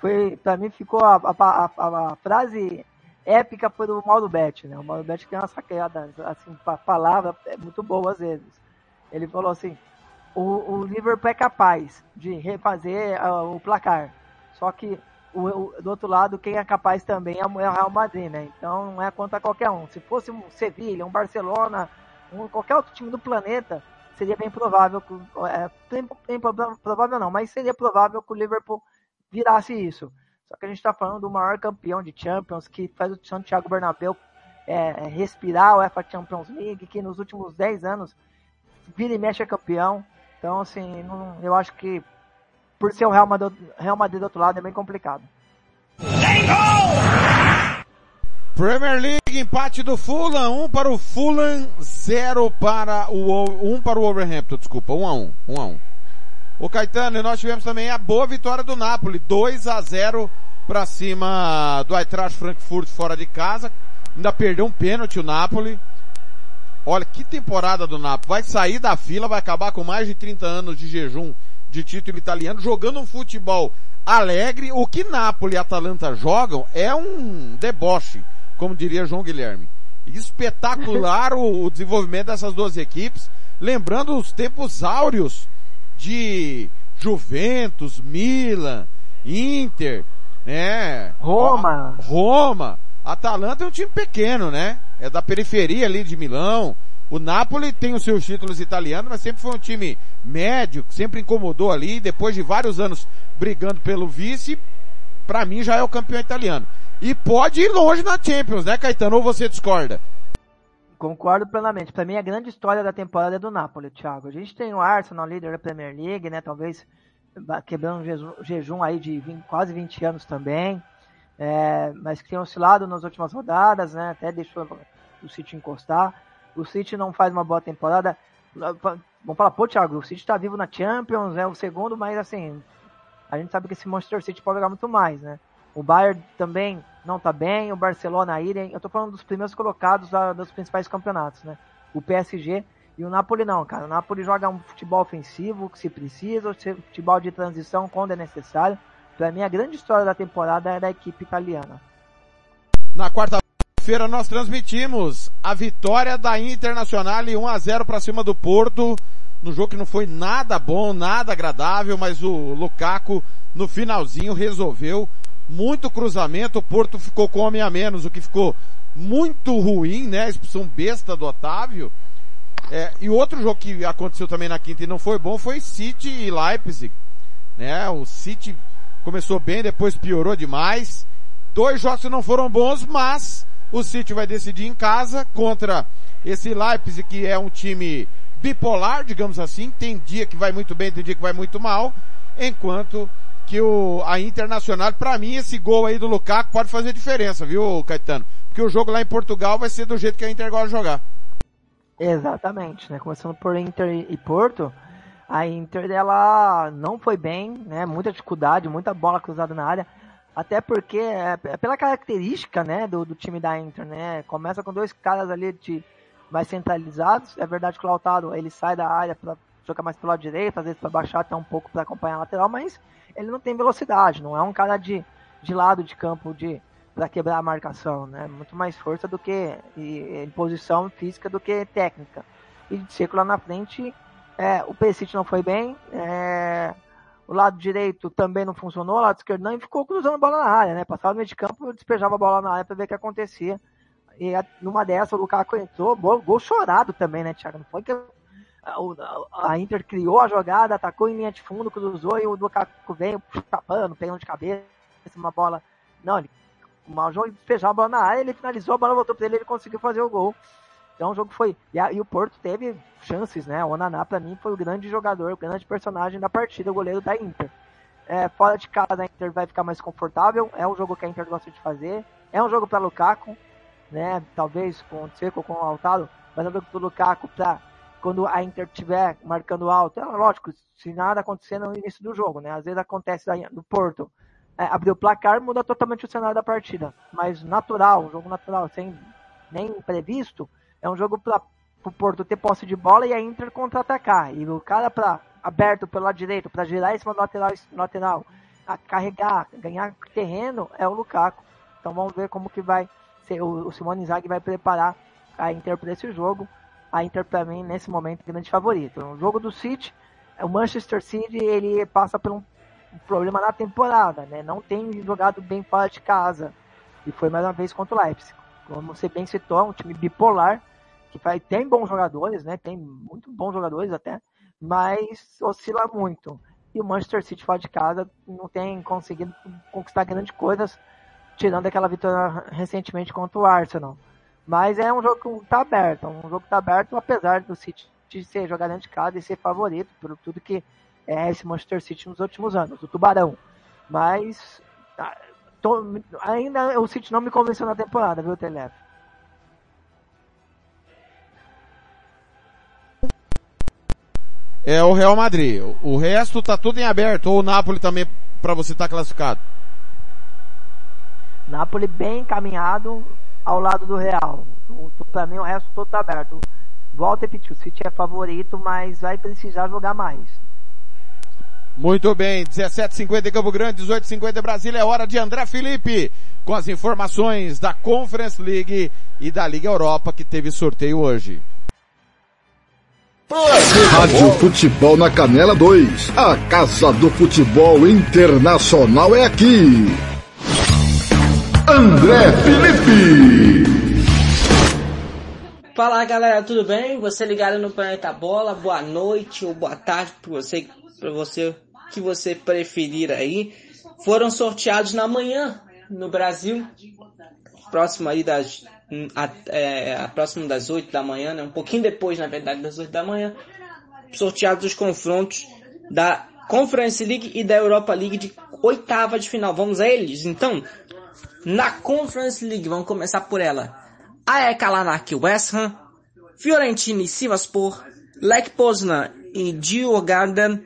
Foi, para mim ficou a, a, a, a, frase épica foi do Mauro Bet, né? O Mauro Bet tem uma saqueada, assim, pa- palavra é muito boa às vezes. Ele falou assim, o, o Liverpool é capaz de refazer ah, o placar, só que o, o- do outro lado, quem é capaz também é o Real Madrid, né? Então não é contra qualquer um. Se fosse um Sevilha, um Barcelona, um, qualquer outro time do planeta, seria bem provável é, bem, bem provável não, mas seria provável que o Liverpool virasse isso. Só que a gente está falando do maior campeão de Champions que faz o Santiago Bernabéu é, respirar o UEFA Champions League, que nos últimos 10 anos vira e mexe é campeão. Então, assim, não- eu acho que por ser o Real Madrid, Real Madrid do outro lado é bem complicado. Premier League, empate do Fulham, um para o Fulham, zero para o, um para o Wolverhampton, desculpa, um a um, um a um. O Caetano, e nós tivemos também a boa vitória do Napoli, 2 a 0 para cima do Eintracht Frankfurt fora de casa. Ainda perdeu um pênalti o Napoli. Olha, que temporada do Napoli. Vai sair da fila, vai acabar com mais de 30 anos de jejum de título italiano, jogando um futebol alegre. O que Napoli e Atalanta jogam é um deboche, como diria João Guilherme. Espetacular o, o desenvolvimento dessas duas equipes, lembrando os tempos áureos de Juventus, Milan, Inter, né? Roma. Roma. Atalanta é um time pequeno, né? É da periferia ali de Milão. O Napoli tem os seus títulos italianos, mas sempre foi um time médio, que sempre incomodou ali, depois de vários anos brigando pelo vice, pra mim já é o campeão italiano. E pode ir longe na Champions, né, Caetano? Ou você discorda? Concordo plenamente. Para mim, a grande história da temporada é do Napoli, Thiago. A gente tem o Arsenal, líder da Premier League, né? Talvez quebrando um jejum, aí de 20 quase 20 anos também. É, mas que tem oscilado nas últimas rodadas, né? Até deixou o City encostar. O City não faz uma boa temporada. Vamos falar, pô, Thiago, o City tá vivo na Champions, é o segundo, mas assim, a gente sabe que esse Manchester City pode jogar muito mais, né? O Bayern também não tá bem, o Barcelona idem. Eu tô falando dos primeiros colocados dos principais campeonatos, né? O PSG e o Napoli não, cara. O Napoli joga um futebol ofensivo que se precisa, futebol de transição quando é necessário. Pra mim, a grande história da temporada é da equipe italiana. Na quarta-feira nós transmitimos a vitória da Internacional 1 a 0 para cima do Porto, no jogo que não foi nada bom, nada agradável, mas o Lukaku no finalzinho resolveu muito cruzamento, o Porto ficou com homem a menos, o que ficou muito ruim, né? A expulsão besta do Otávio. É, e outro jogo que aconteceu também na quinta e não foi bom foi City e Leipzig. Né? O City começou bem, depois piorou demais. Dois jogos que não foram bons, mas o City vai decidir em casa contra esse Leipzig que é um time bipolar, digamos assim. Tem dia que vai muito bem, tem dia que vai muito mal. Enquanto que o, a Internacional, para mim, esse gol aí do Lukaku pode fazer diferença, viu, Caetano? Porque o jogo lá em Portugal vai ser do jeito que a Inter gosta de jogar. Exatamente, né? Começando por Inter e Porto, a Inter ela não foi bem, né? Muita dificuldade, muita bola cruzada na área, até porque é, é pela característica, né, do, do time da Inter, né? Começa com dois caras ali de mais centralizados. É verdade que o Lautaro ele sai da área para jogar mais pelo lado direito, às vezes para baixar até um pouco para acompanhar a lateral, mas ele não tem velocidade, não é um cara de, de lado de campo de para quebrar a marcação, né? Muito mais força do que e, em posição física do que técnica. E de seco lá na frente, é, o Perisic não foi bem, é, o lado direito também não funcionou, o lado esquerdo não, e ficou cruzando a bola na área, né? Passava no meio de campo, despejava a bola na área para ver o que acontecia. E numa dessa o Lukaku entrou, gol, gol chorado também, né, Thiago? Não foi que a, Inter criou a jogada, atacou em linha de fundo, cruzou e o Lukaku veio chapando, pegando de cabeça, uma bola. Não, ele o Maljão despejou a bola na área, ele finalizou, a bola voltou para ele, ele conseguiu fazer o gol. Então o jogo foi. E, a, e o Porto teve chances, né? O Onaná, para mim, foi o grande jogador, o grande personagem da partida, o goleiro da Inter. É, fora de casa, a Inter vai ficar mais confortável. É um jogo que a Inter gosta de fazer. É um jogo para Lukaku, né? Talvez com o Seco, com o Altaro, mas é um jogo para Lukaku para quando a Inter estiver marcando alto. É lógico, se nada acontecer no início do jogo, né? Às vezes acontece no Porto é, abrir o placar muda totalmente o cenário da partida. Mas natural, um jogo natural, sem nem previsto, é um jogo para o Porto ter posse de bola e a Inter contra-atacar. E o cara para aberto pelo lado direito, para girar do lateral, lateral a carregar, ganhar terreno, é o Lukaku. Então vamos ver como que vai o, o Simone Inzaghi vai preparar a Inter para esse jogo. A Inter para mim nesse momento é grande favorito. No jogo do City, o Manchester City ele passa por um problema na temporada, né? Não tem jogado bem fora de casa e foi mais uma vez contra o Leipzig. Como você bem citou, é um time bipolar que tem bons jogadores, né? Tem muito bons jogadores até, mas oscila muito. E o Manchester City fora de casa não tem conseguido conquistar grandes coisas, tirando aquela vitória recentemente contra o Arsenal. Mas é um jogo que está aberto, um jogo que está aberto, apesar do City ser jogar dentro de casa e ser favorito por tudo que é esse Manchester City nos últimos anos, o Tubarão. Mas ah, tô, ainda o City não me convenceu na temporada, viu, Telef? É o Real Madrid. O resto tá tudo em aberto. Ou o Napoli também para você estar tá classificado. Napoli bem encaminhado ao lado do Real. Para mim o resto todo tá aberto. Volta e repetir, o City é favorito, mas vai precisar jogar mais. Muito bem, 17:50 em Campo Grande, 18:50 em Brasília, é hora de André Felipe com as informações da Conference League e da Liga Europa que teve sorteio hoje. Rádio Futebol na Canela 2. A Casa do Futebol Internacional é aqui. André Felipe. Fala galera, tudo bem? Você ligado no Planeta Bola, boa noite ou boa tarde para você, para você que você preferir aí. Foram sorteados na manhã no Brasil, próximo aí das a, é, próximo das 8 da manhã, né? um pouquinho depois, na verdade, das 8 da manhã, sorteados os confrontos da Conference League e da Europa League de oitava de final. Vamos a eles, então? Na Conference League, vamos começar por ela. AEK Larnaca West Ham, Fiorentina e Sivaspor, Lech Poznan e Djurgården,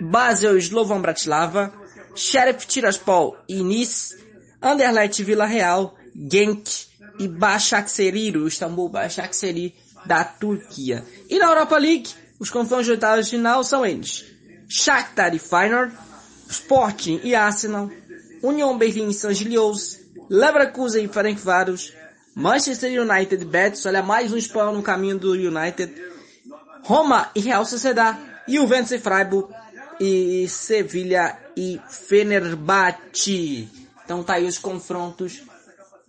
Basel e Slovan Bratislava, Sheriff Tiraspol e Nice, Anderlecht Vila Real, Genk e Başakşehir, o Istambul Başakşehir da Turquia. E na Europa League, os confrontos de oitavas de final são eles. Shakhtar e Feyenoord, Sporting e Arsenal, Union e San Gilios, Leverkusen e Ferencváros, Manchester United Betis, olha mais um espanhol no caminho do United, Roma e Real Sociedad, Juventus e Freiburg, e Sevilha e Fenerbahçe. Então tá aí os confrontos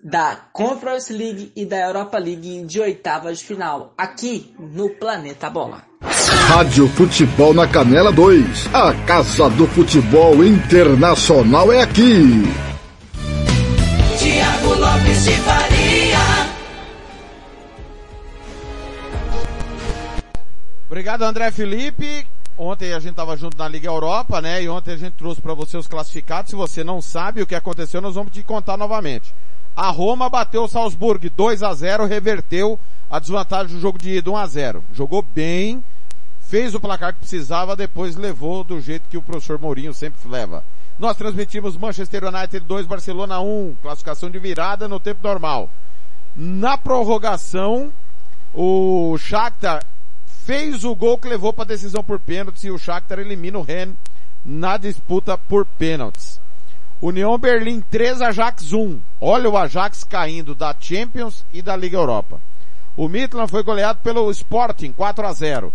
da Conference League e da Europa League de oitavas de final, aqui no Planeta Bola. Rádio Futebol na Canela 2. A Casa do Futebol Internacional é aqui. Tiago Lopes de Faria. Obrigado, André Felipe. Ontem a gente estava junto na Liga Europa, né? E ontem a gente trouxe para você os classificados. Se você não sabe o que aconteceu, nós vamos te contar novamente. A Roma bateu o Salzburg 2 a 0, reverteu a desvantagem do jogo de ida 1 a 0. Jogou bem, fez o placar que precisava, depois levou do jeito que o professor Mourinho sempre leva. Nós transmitimos Manchester United 2, Barcelona 1, classificação de virada no tempo normal. Na prorrogação, o Shakhtar fez o gol que levou para decisão por pênaltis e o Shakhtar elimina o Ren na disputa por pênaltis. União Berlim 3, Ajax 1. Olha o Ajax caindo da Champions e da Liga Europa. O Midland foi goleado pelo Sporting 4 a 0.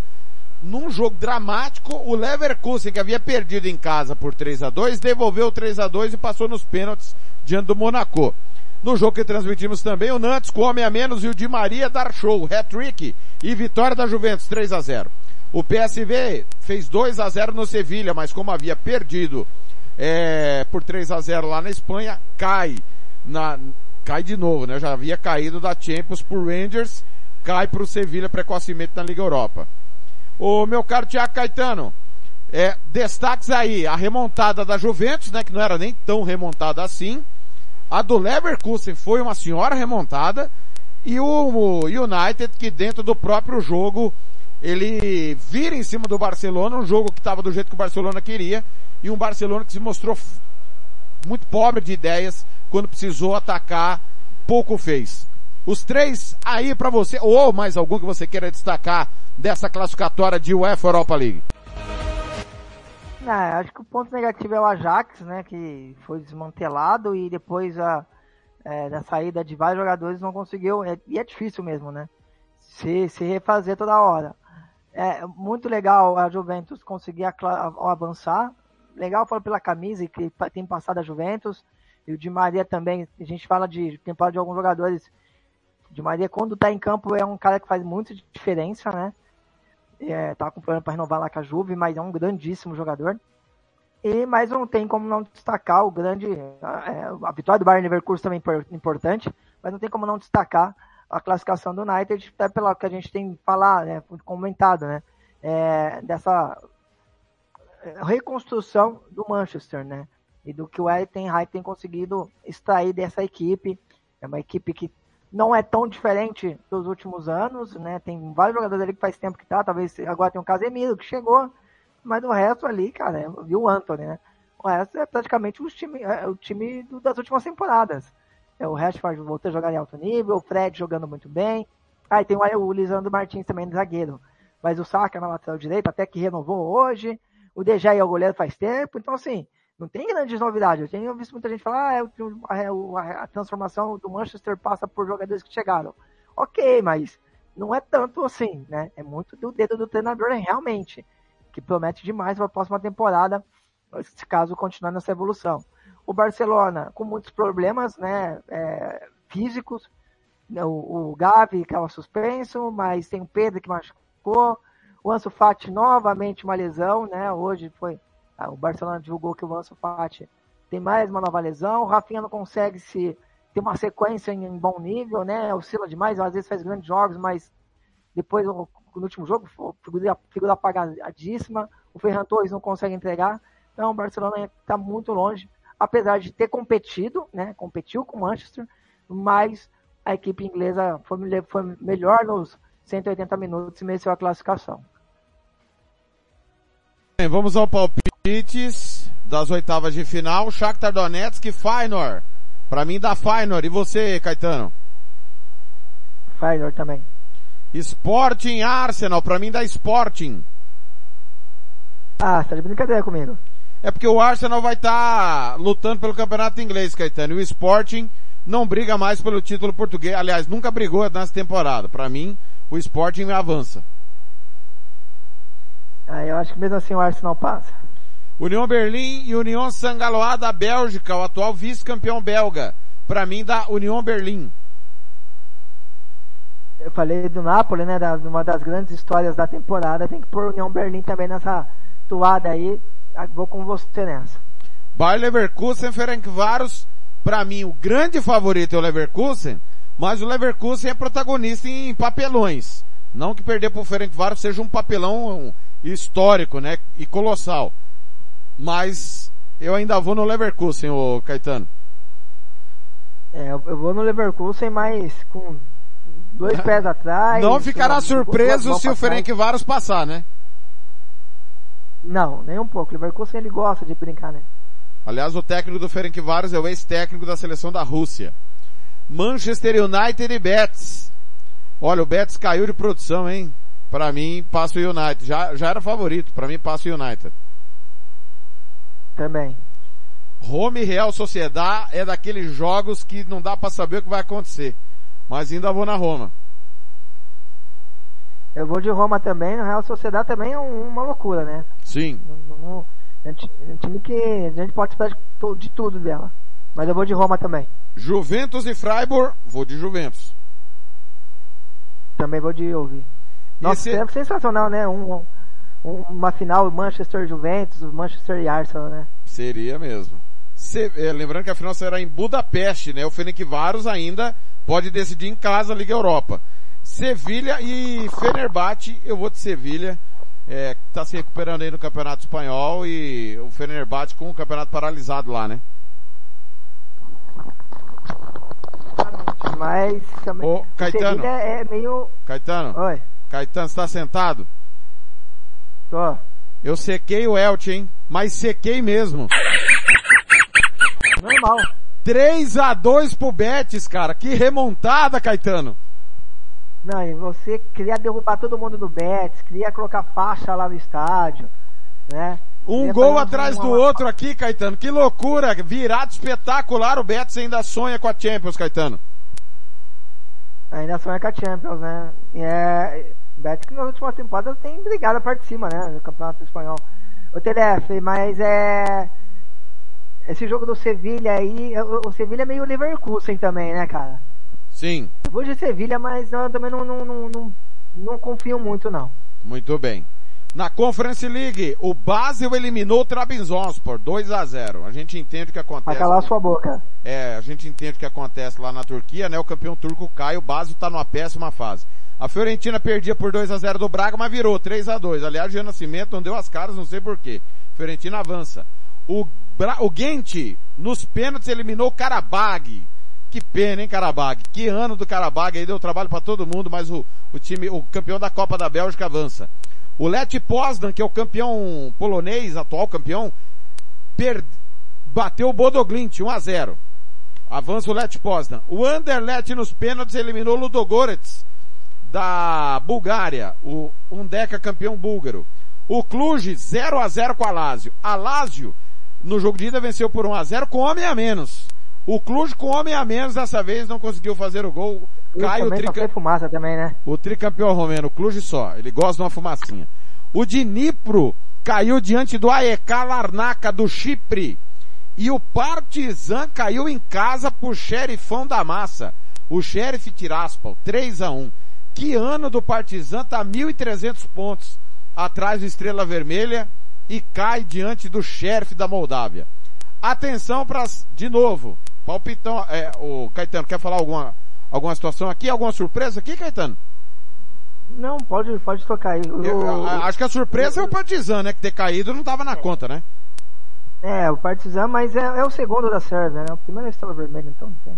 Num jogo dramático, o Leverkusen, que havia perdido em casa por 3 a 2, devolveu 3 a 2 e passou nos pênaltis diante do Monaco. No jogo que transmitimos também, o Nantes com homem a menos e o Di Maria dar show, hat-trick e vitória da Juventus 3 a 0. O PSV fez 2 a 0 no Sevilha, mas como havia perdido é, por 3 a 0 lá na Espanha, cai na, cai de novo, né? Já havia caído da Champions por Rangers, cai para o Sevilha precocemente na Liga Europa. O meu caro Tiago Caetano, é, destaques aí, a remontada da Juventus, né? Que não era nem tão remontada assim. A do Leverkusen foi uma senhora remontada. E o United, que dentro do próprio jogo, ele vira em cima do Barcelona, um jogo que estava do jeito que o Barcelona queria, e um Barcelona que se mostrou muito pobre de ideias quando precisou atacar, pouco fez. Os três aí para você, ou mais algum que você queira destacar dessa classificatória de UEFA Europa League? Ah, acho que o ponto negativo é o Ajax, né, que foi desmantelado e depois a, é, da saída de vários jogadores, não conseguiu, é, e é difícil mesmo, né? Se, se refazer toda hora. É muito legal a Juventus conseguir avançar. Legal falo pela camisa que tem passado a Juventus. E o Di Maria também, a gente fala de temporada de alguns jogadores. Di Maria, quando tá em campo, é um cara que faz muita diferença, né? É, tá com problema para renovar lá com a Juve, mas é um grandíssimo jogador. E mais não tem como não destacar o grande. é, a vitória do Bayern Leverkusen também é importante, mas não tem como não destacar a classificação do United, até pelo que a gente tem falado, né, comentado, né, é, dessa reconstrução do Manchester, né, e do que o Hag tem conseguido extrair dessa equipe. É uma equipe que não é tão diferente dos últimos anos, né, tem vários jogadores ali que faz tempo que tá, talvez agora tem o Casemiro que chegou, mas o resto ali, cara, é- e o Anthony, né, o resto é praticamente os time, é o time do- das últimas temporadas. É, o Rashford voltou a jogar em alto nível, o Fred jogando muito bem. Aí tem o, Lisandro Martins também, zagueiro. Mas o Saka na lateral direita, até que renovou hoje. O Dejay é o goleiro faz tempo. Então, assim, não tem grandes novidades. Eu tenho visto muita gente falar, ah, é a, o- a- a transformação do Manchester passa por jogadores que chegaram. Ok, mas não é tanto assim, né? É muito do dedo do treinador, realmente. Que promete demais para a próxima temporada, caso continuar nessa evolução o Barcelona com muitos problemas né, é, físicos. O, o Gavi estava suspenso, mas tem o Pedro que machucou. O Ansu Fati novamente uma lesão, né? Hoje foi ah, o Barcelona divulgou que o Ansu Fati tem mais uma nova lesão. O Rafinha não consegue se ter uma sequência em, em bom nível, né? Oscila demais, às vezes faz grandes jogos, mas depois no, no último jogo figura, figura apagadíssima. O Ferran Torres não consegue entregar. Então o Barcelona está muito longe apesar de ter competido, né, competiu com o Manchester, mas a equipe inglesa foi, foi melhor nos 180 minutos e mereceu a classificação. Bem, vamos ao palpites das oitavas de final. Shakhtar Donetsk e Feyenoord. Pra mim dá Feyenoord. E você, Caetano? Feyenoord também. Sporting Arsenal. Pra mim dá Sporting. Ah, você tá de brincadeira comigo. É porque o Arsenal vai estar tá lutando pelo campeonato inglês, Caetano. E o Sporting não briga mais pelo título português. Aliás, nunca brigou nessa temporada. Para mim, o Sporting avança. Ah, eu acho que mesmo assim o Arsenal passa. União Berlim e União Sangaloa da Bélgica, o atual vice-campeão belga. Para mim, da União Berlim. Eu falei do Napoli, né? Da, uma das grandes histórias da temporada. Tem que pôr União Berlim também nessa toada aí. Vou com você nessa. Bayer Leverkusen, Ferencváros, para mim o grande favorito é o Leverkusen, mas o Leverkusen é protagonista em papelões. Não que perder para o Ferencváros seja um papelão histórico, né, e colossal. Mas eu ainda vou no Leverkusen, o Caetano. É, eu vou no Leverkusen, mas com dois pés atrás. Não ficará surpreso se o Ferencváros passar, né? Não, nem um pouco. O Leverkusen ele gosta de brincar, né? Aliás, o técnico do Ferencváros é o ex-técnico da seleção da Rússia. Manchester United e Betis. Olha, o Betis caiu de produção, hein? Para mim, passa o United. Já, já era favorito. Para mim, passa o United. Também. Rome Real Sociedade é daqueles jogos que não dá para saber o que vai acontecer. Mas ainda vou na Roma. Eu vou de Roma também, no Real Sociedade também é um, uma loucura, né? Sim. Não, é um time que a gente pode esperar de, de, tudo dela. Mas eu vou de Roma também. Juventus e Freiburg, vou de Juventus. Também vou de ouvir. Nossa, Esse... é sensacional, né? Um, um, uma final Manchester Juventus, Manchester e Arsenal, né? Seria mesmo. Se, é, lembrando que a final será em Budapeste, né? O Fenencváros ainda pode decidir em casa a Liga Europa. Sevilha e Fenerbahçe, eu vou de Sevilha, é, tá se recuperando aí no Campeonato Espanhol e o Fenerbahçe com o campeonato paralisado lá, né? Mas também, Ô, Caetano, Sevilha é meio... Caetano, Oi. Caetano, você tá sentado? Tô. Eu sequei o Elche, hein? Mas sequei mesmo. Normal. 3 a 2 pro Betis, cara. Que remontada, Caetano. Não, e você queria derrubar todo mundo do Betis, queria colocar faixa lá no estádio, né? Um gol atrás do outro aqui, Caetano. Que loucura. Virado espetacular. O Betis ainda sonha com a Champions, Caetano. Ainda sonha com a Champions, né? E é. Betis que nas últimas temporadas tem brigado a parte de cima, né? No Campeonato Espanhol. O TDF, mas é. Esse jogo do Sevilha aí, o, o Sevilha é meio Leverkusen também, né, cara? Sim, Eu vou de Sevilha, mas eu também não, não, não, não, não confio muito, não. muito bem. Na Conference League, o Basel eliminou o Trabzonspor 2 a 0. A gente entende o que Vai acontece. calar sua boca. É, a gente entende o que acontece lá na Turquia, né? O campeão turco cai, o Basel tá numa péssima fase. A Fiorentina perdia por 2 a 0 do Braga, mas virou 3 a 2. Aliás, o Jean Nascimento não deu as caras, não sei porquê. Fiorentina avança. O, Bra... o Gente, nos pênaltis, eliminou o Karabag. Que pena, hein, Karabag? Que ano do Karabag aí, deu trabalho pra todo mundo, mas o, o time, o campeão da Copa da Bélgica avança. O Lech Poznan, que é o campeão polonês, atual campeão, per... bateu o Bodoglint 1 a 0. Avança o Lech Poznan. O Anderlecht nos pênaltis eliminou o Ludogorets da Bulgária, o um deca campeão búlgaro. O Cluj 0 a 0 com a Lazio. A no jogo de ida venceu por 1 a 0 com homem a menos. O Cluj com homem a menos dessa vez não conseguiu fazer o gol. Cai o, também só trica... foi fumaça também, né? o tricampeão romeno, o Cluj só. Ele gosta de uma fumacinha. O Dnipro caiu diante do AEK Larnaca do Chipre. E o Partizan caiu em casa por xerifão da massa. O Sheriff Tiraspol, 3 a 1 Que ano do Partizan tá 1.300 pontos atrás do Estrela Vermelha e cai diante do Sheriff da Moldávia. Atenção para de novo, palpitão, é, o Caetano quer falar alguma alguma situação aqui, alguma surpresa aqui, Caetano? Não, pode, pode tocar aí. Eu, a- acho que a surpresa é o Partizan, né, que ter caído não tava na conta, né? É, o Partizan, mas é, é o segundo da Sérvia, né? O primeiro é Estrela Vermelha, então não tem.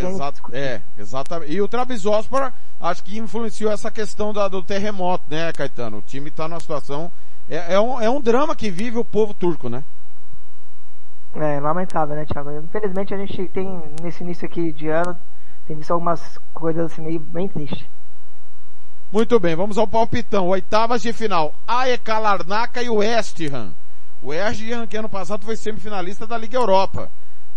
tem Exato, é, exatamente. E o Trabzonspor, acho que influenciou essa questão da- do terremoto, né, Caetano? O time tá numa situação, é, é um, é um drama que vive o povo turco, né? É, lamentável, né, Thiago? Infelizmente a gente tem, nesse início aqui de ano, tem visto algumas coisas assim meio bem tristes. Muito bem, vamos ao palpitão. Oitavas de final. AEK Larnaca e o West Ham. O West Ham, que ano passado foi semifinalista da Liga Europa.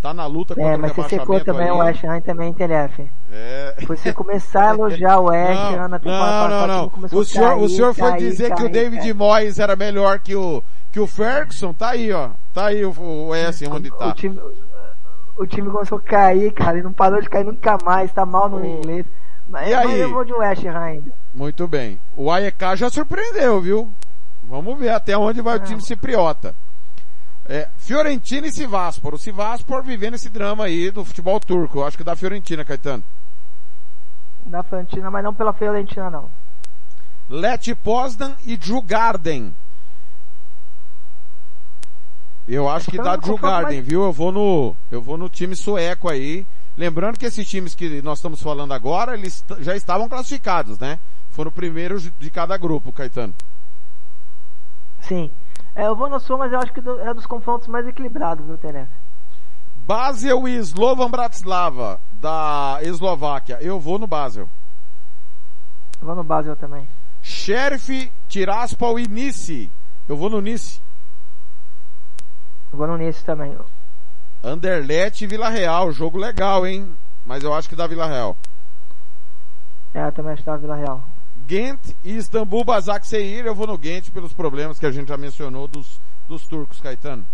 Tá na luta contra É, o mas você rebaixamento secou também aí. o West Ham também TLF. É. Foi você começar a elogiar o West Ham na temporada Não, não, passada, não. o time começou O senhor, o cair, senhor foi cair, dizer que o cair, David cair. Moyes era melhor que o, que o Ferguson. Tá aí, ó. Tá aí o, o Ham onde tá. O time, o time começou a cair, cara, e não parou de cair nunca mais, tá mal no inglês. Mas, E aí? eu vou de West Ham ainda. Muito bem. O AEK já surpreendeu, viu? Vamos ver até onde vai o time cipriota. É, Fiorentina e Sivaspor. O Sivaspor vivendo esse drama aí do futebol turco. Eu acho que da Fiorentina, Caetano. Da Fiorentina, mas não pela Fiorentina não. Leti Poznan e Jugarden. Eu acho que dá Jugarden, mais- viu? Eu vou no, eu vou no time sueco aí. Lembrando que esses times que nós estamos falando agora, eles já estavam classificados, né? Foram primeiros de cada grupo, Caetano. Sim. É, eu vou no Sul, mas eu acho que do- é dos confrontos mais equilibrados, viu, TLF? Basel e Slovan Bratislava, da Eslováquia. Eu vou no Basel. Eu vou no Basel também. Sheriff, Tiraspol e Nice. Eu vou no Nice. Eu vou no Nice também. Anderlecht e Vila Real. Jogo legal, hein? Mas eu acho que dá Vila Real. É, eu também acho que tá Vila Real. Ghent e Istambul Basaksehir. Eu vou no Ghent pelos problemas que a gente já mencionou dos, dos turcos, Caetano.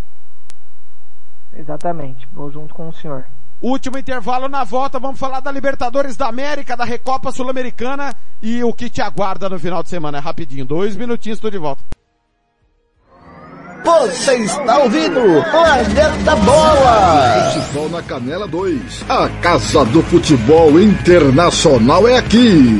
Exatamente. Vou junto com o senhor. Último intervalo na volta, vamos falar da Libertadores da América, da Recopa Sul-Americana e o que te aguarda no final de semana. É rapidinho, dois minutinhos, estou de volta. Você está ouvindo Planeta Bola! Futebol na Canela 2. A Casa do Futebol Internacional é aqui.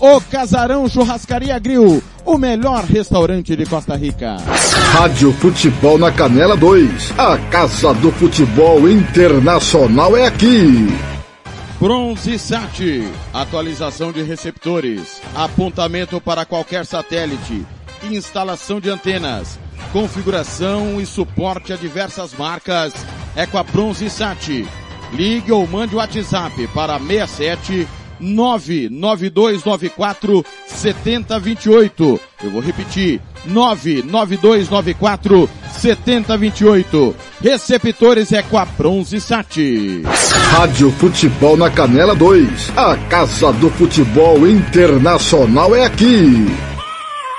O Casarão Churrascaria Grill, o melhor restaurante de Costa Rica. Rádio Futebol na Canela 2. A Casa do Futebol Internacional é aqui. Bronze Sat, atualização de receptores, apontamento para qualquer satélite, instalação de antenas, configuração e suporte a diversas marcas é com a Bronze Sat. Ligue ou mande o WhatsApp para 67 99294 7028. Eu vou repetir. 99294 7028. Receptores é com a Bronze Sat. Rádio Futebol na Canela 2. A Casa do Futebol Internacional é aqui.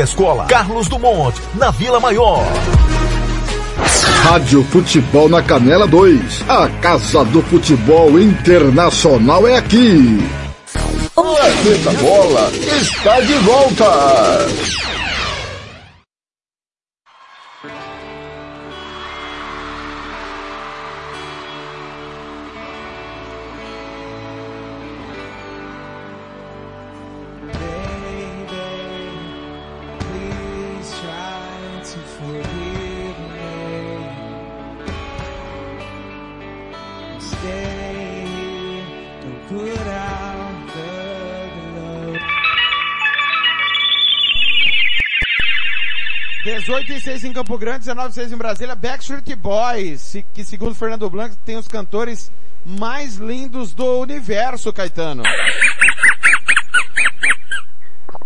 à escola Carlos Dumont, na Vila Maior. Rádio Futebol na Canela 2. A Casa do Futebol Internacional é aqui. Planeta Bola está de volta. 18 e 6 em Campo Grande, 19 e 6 em Brasília, Backstreet Boys, que segundo Fernando Blanco tem os cantores mais lindos do universo, Caetano.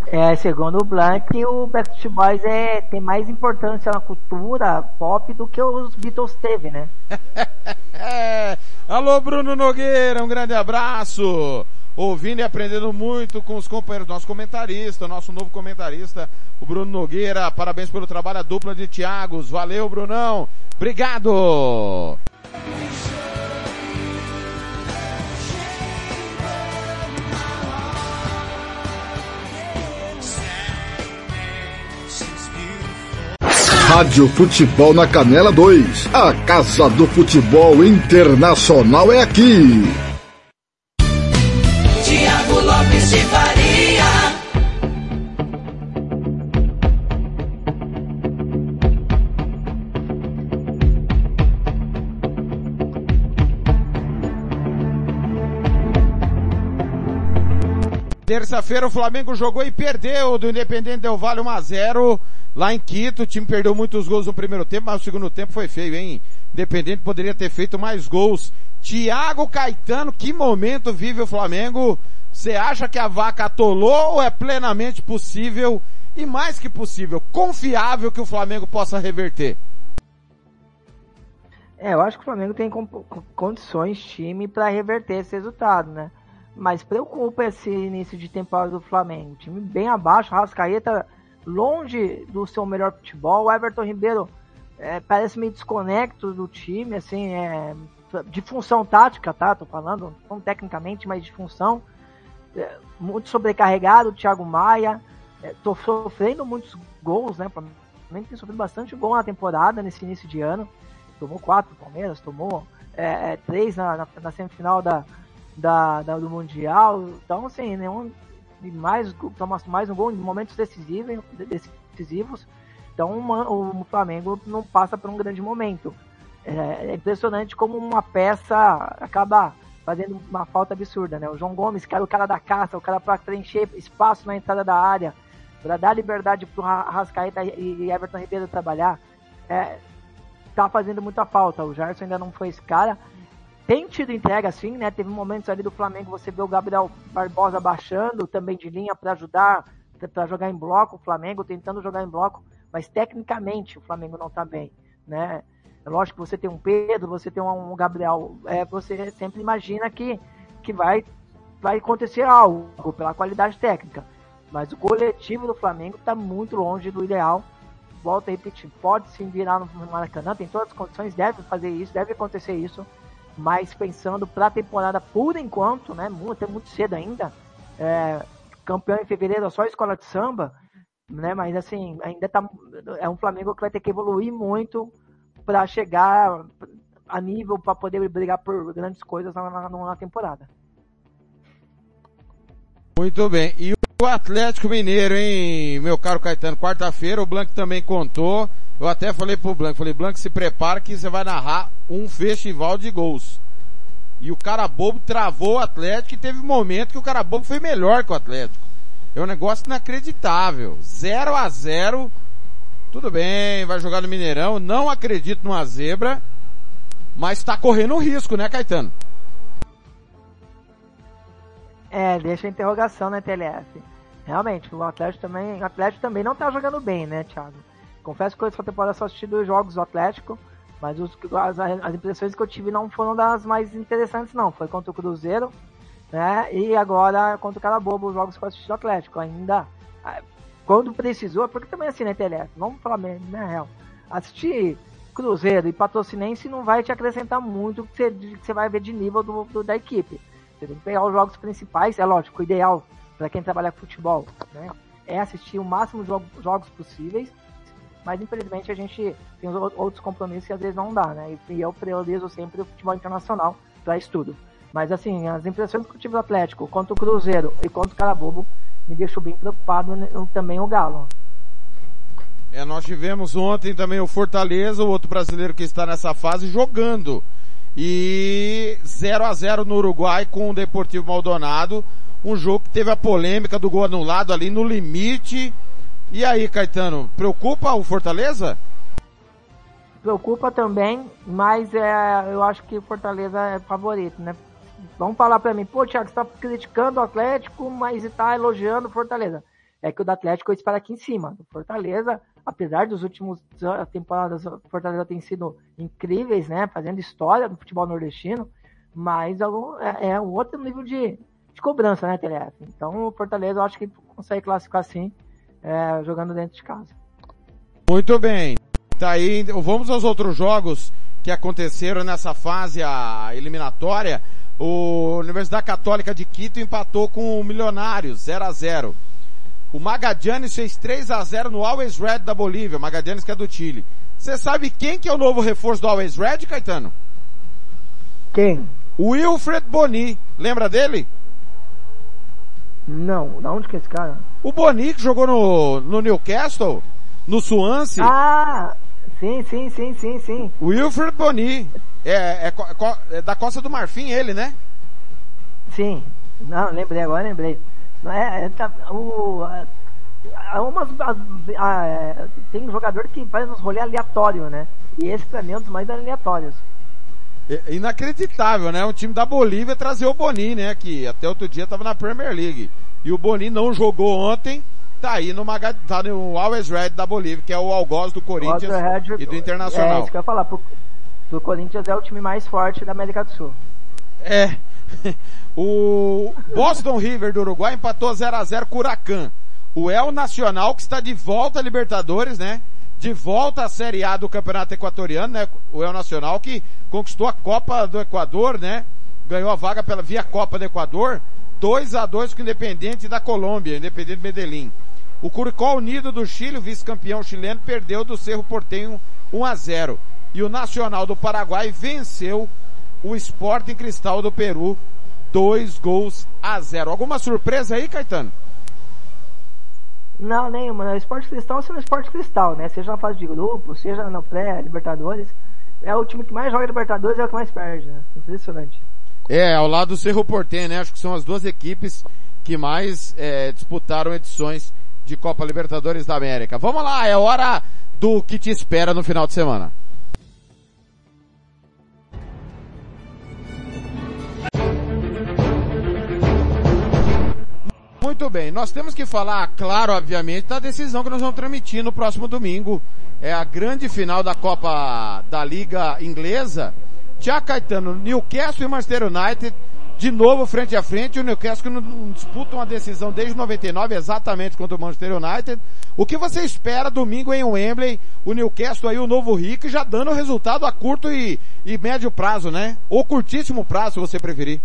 É, segundo o Blank, o Backstreet Boys é, tem mais importância na cultura pop do que os Beatles teve, né? É. Alô, Bruno Nogueira, um grande abraço. Ouvindo e aprendendo muito com os companheiros, nosso comentarista, nosso novo comentarista, o Bruno Nogueira. Parabéns pelo trabalho, a dupla de Thiagos. Valeu, Brunão. Obrigado. Rádio Futebol na Canela 2. A Casa do Futebol Internacional é aqui. Terça-feira o Flamengo jogou e perdeu do Independente Del Vale 1 a 0 lá em Quito. O time perdeu muitos gols no primeiro tempo, mas o segundo tempo foi feio, hein? Independente poderia ter feito mais gols. Thiago Caetano, que momento vive o Flamengo? Você acha que a vaca atolou ou é plenamente possível e mais que possível, confiável que o Flamengo possa reverter? É, eu acho que o Flamengo tem condições, time, para reverter esse resultado, né? Mas preocupa esse início de temporada do Flamengo. Time bem abaixo, Rascaeta longe do seu melhor futebol. O Everton Ribeiro é, parece meio desconecto do time, assim, é, de função tática, tá? Tô falando, não tecnicamente, mas de função. É, muito sobrecarregado, o Thiago Maia. É, tô sofrendo muitos gols, né? Flamengo tem sofrido bastante gol na temporada, nesse início de ano tomou quatro Palmeiras, tomou é, é, três na, na, na semifinal da, da, da- do Mundial. Então, assim, nenhum e mais, toma mais um gol em momentos decisivos, decisivos. Então, uma- o Flamengo não passa por um grande momento. É, é impressionante como uma peça acaba fazendo uma falta absurda, né? O João Gomes, que era o cara da caça, o cara para preencher espaço na entrada da área, para dar liberdade para o Rascaeta e Everton Ribeiro trabalhar. É, tá fazendo muita falta. O Gerson ainda não foi esse cara. Tem tido entrega sim, né? Teve momentos ali do Flamengo, você vê o Gabriel Barbosa baixando também de linha para ajudar, para jogar em bloco, o Flamengo tentando jogar em bloco, mas tecnicamente o Flamengo não tá bem, né? É lógico que você tem um Pedro, você tem um Gabriel, é, você sempre imagina que, que vai, vai acontecer algo pela qualidade técnica. Mas o coletivo do Flamengo está muito longe do ideal volto a repetir, pode sim virar no Maracanã, tem todas as condições, deve fazer isso, deve acontecer isso, mas pensando para a temporada por enquanto, né, muito, muito cedo ainda, é, campeão em fevereiro é só a escola de samba, né, mas assim, ainda tá, é um Flamengo que vai ter que evoluir muito para chegar a nível para poder brigar por grandes coisas na, na temporada. Muito bem. E o Atlético Mineiro, hein, meu caro Caetano? Quarta-feira o Blanco também contou. Eu até falei pro Blanco, falei, Blanco, se prepara que você vai narrar um festival de gols. E o cara bobo travou o Atlético e teve um momento que o cara bobo foi melhor que o Atlético. É um negócio inacreditável. 0 a 0 Tudo bem, vai jogar no Mineirão. Não acredito numa zebra. Mas tá correndo risco, né, Caetano? É, deixa a interrogação na TLF. Realmente, o Atlético também, o Atlético também não tá jogando bem, né, Thiago? Confesso que essa temporada só assisti dois jogos do Atlético, mas os, as, as, impressões que eu tive não foram das mais interessantes, não. Foi contra o Cruzeiro, né? E agora contra o Carabobo, os jogos que eu assisti do Atlético. Ainda, quando precisou, porque também assim, né, TLF? Vamos falar mesmo, né, real? Assistir Cruzeiro e Patrocinense não vai te acrescentar muito que você, que você vai ver de nível do, do, da equipe. Você tem que pegar os jogos principais, é lógico, o ideal para quem trabalha com futebol né, é assistir o máximo de jogos possíveis, mas infelizmente a gente tem outros compromissos que às vezes não dá, né? E eu priorizo sempre o futebol internacional para estudo. Mas assim, as impressões que eu tive do Atlético contra o Cruzeiro e contra o Carabobo me deixou bem preocupado também o Galo. É, nós tivemos ontem também o Fortaleza, o outro brasileiro que está nessa fase, jogando. E 0 a 0 no Uruguai com o Deportivo Maldonado. Um jogo que teve a polêmica do gol anulado ali no limite. E aí, Caetano, preocupa o Fortaleza? Preocupa também, mas é, eu acho que o Fortaleza é favorito, né? Vamos falar para mim, pô, Thiago, você tá criticando o Atlético, mas está elogiando o Fortaleza. É que o do Atlético eu espero aqui em cima. O Fortaleza, apesar dos últimos temporadas, o Fortaleza tem sido incríveis, né? Fazendo história do futebol nordestino, mas é, é um outro nível de, de cobrança, né, TLF? Então o Fortaleza eu acho que consegue classificar sim, é, jogando dentro de casa. Muito bem. Tá aí, vamos aos outros jogos que aconteceram nessa fase a eliminatória. O Universidade Católica de Quito empatou com o Milionários, 0 a 0 o Magadianes fez 3 a 0 no Always Red da Bolívia, Magadianes que é do Chile. Você sabe quem que é o novo reforço do Always Red, Caetano? Quem? O Wilfred Boni. Lembra dele? Não, da onde que é esse cara? O Boni que jogou no, no Newcastle, no Swansea. Ah, sim, sim, sim, sim, sim. O Wilfred Boni. É, é, é, da Costa do Marfim ele, né? Sim. Não, lembrei agora, lembrei. É, é, tá, o, a, umas, a, é, tem um jogador que faz uns rolês aleatórios, né? E esse pra mim é um dos mais aleatórios. É inacreditável, né? Um time da Bolívia trazer o Boni, né? Que até outro dia tava na Premier League. E o Boni não jogou ontem, tá aí no, tá no Always Red da Bolívia, que é o algoz do Corinthians Red, e do Internacional. É isso que eu ia falar. Pro, pro Corinthians é o time mais forte da América do Sul. É. o Boston River do Uruguai empatou 0 a 0 com o Huracan. O El Nacional, que está de volta à Libertadores, né? De volta à Série A do Campeonato Equatoriano, né? O El Nacional que conquistou a Copa do Equador, né? Ganhou a vaga pela via Copa do Equador. 2 a 2 com o Independente da Colômbia, Independente Medellín. O Curicó Unido do Chile, vice-campeão chileno, perdeu do Cerro Portenho 1 a 0. E o Nacional do Paraguai venceu o Sporting Cristal do Peru, dois gols a zero. Alguma surpresa aí, Caetano? Não, nenhuma. O Esporte Cristal é o Esporte Cristal, né? Seja na fase de grupo, seja no pré-Libertadores. É o time que mais joga Libertadores, é o que mais perde, né? Impressionante. É, ao lado do Cerro Portem, né? Acho que são as duas equipes que mais é, disputaram edições de Copa Libertadores da América. Vamos lá, é hora do que te espera no final de semana. Muito bem, nós temos que falar, claro, obviamente, da decisão que nós vamos transmitir no próximo domingo. É a grande final da Copa da Liga Inglesa. Tiago Caetano, Newcastle e Manchester United de novo frente a frente, o Newcastle não, não disputa uma decisão desde 99 exatamente contra o Manchester United. O que você espera domingo em Wembley, o Newcastle aí, o novo Rick, já dando resultado a curto e, e médio prazo, né? Ou curtíssimo prazo, se você preferir.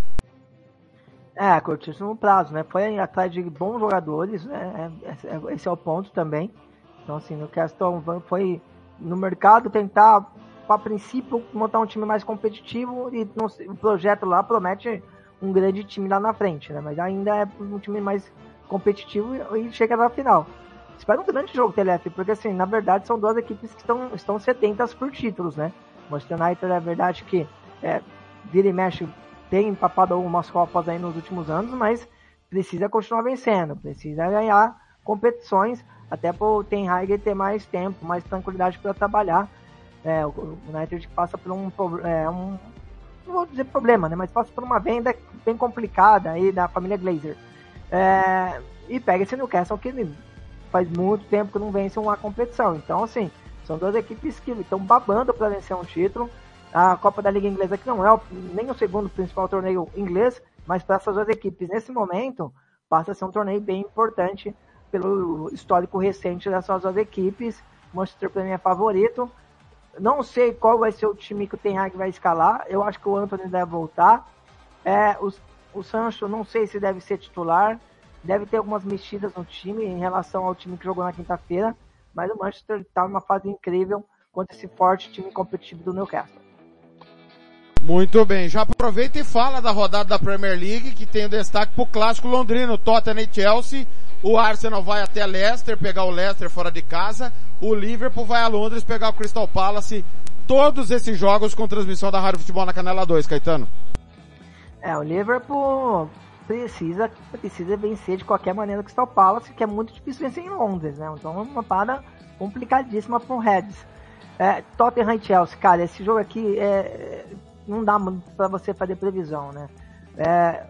É, curtíssimo prazo, né? Foi atrás de bons jogadores, né? É- Esse é o ponto também. Então, assim, no Castle foi no mercado tentar, a princípio, montar um time mais competitivo e o projeto lá promete um grande time lá na frente, né? Mas ainda é um time mais competitivo e chega na final. Espero um grande jogo, TLF, porque assim, na verdade são duas equipes que estão, estão sedentas por títulos, né? Manchester United é verdade que é, vira e mexe tem empapado algumas copas aí nos últimos anos, mas precisa continuar vencendo, precisa ganhar competições, até para o Ten Hag ter mais tempo, mais tranquilidade para trabalhar. É, o United passa por um, é, um não vou dizer problema, né, mas passa por uma venda bem complicada aí da família Glazer. É, e pega esse Newcastle que faz muito tempo que não vence uma competição. Então, assim, são duas equipes que estão babando para vencer um título. A Copa da Liga Inglesa, que não é o- nem o segundo principal torneio inglês, mas para essas duas equipes, nesse momento, passa a ser um torneio bem importante pelo histórico recente dessas duas equipes. Manchester mim é favorito. Não sei qual vai ser o time que o Ten Hag vai escalar. Eu acho que o Anthony deve voltar. É, o, o Sancho, não sei se deve ser titular. Deve ter algumas mexidas no time em relação ao time que jogou na quinta-feira. Mas o Manchester está numa fase incrível contra esse forte time competitivo do Newcastle. Muito bem, já aproveita e fala da rodada da Premier League, que tem o destaque pro clássico londrino, Tottenham e Chelsea. O Arsenal vai até Leicester, pegar o Leicester fora de casa. O Liverpool vai a Londres pegar o Crystal Palace. Todos esses jogos com transmissão da Rádio Futebol na Canela 2, Caetano. É, o Liverpool precisa, precisa vencer de qualquer maneira o Crystal Palace, que é muito difícil vencer em Londres, né? Então é uma parada complicadíssima para o Reds. É, Tottenham e Chelsea, cara, esse jogo aqui é, não dá para você fazer previsão, né? É,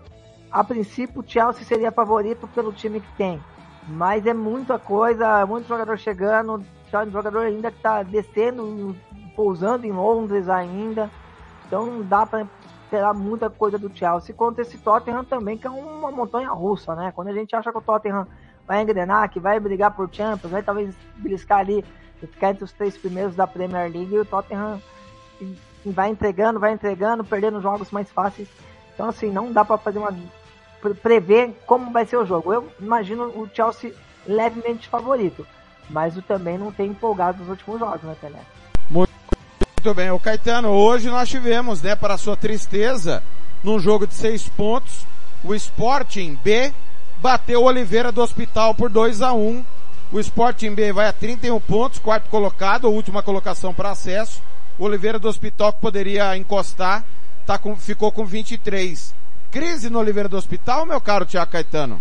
a princípio o Chelsea seria favorito pelo time que tem, mas é muita coisa, muito jogador chegando, jogador ainda que tá descendo, pousando em Londres ainda, então não dá para esperar muita coisa do Chelsea contra esse Tottenham também, que é uma montanha russa, né? Quando a gente acha que o Tottenham vai engrenar, que vai brigar por Champions, vai talvez beliscar ali, ficar entre os três primeiros da Premier League, e o Tottenham vai entregando, vai entregando, perdendo jogos mais fáceis. Então, assim, não dá para fazer uma. Pre- prever como vai ser o jogo. Eu imagino o Chelsea levemente favorito, mas o também não tem empolgado nos últimos jogos, né, Pelé? Muito bem, o Caetano, hoje nós tivemos, né, para sua tristeza, num jogo de seis pontos, o Sporting B bateu o Oliveira do Hospital por 2 a 1 O Sporting B vai a 31 pontos, quarto colocado, última colocação para acesso. O Oliveira do Hospital que poderia encostar, tá com, ficou com 23. Crise no Oliveira do Hospital, meu caro Tiago Caetano?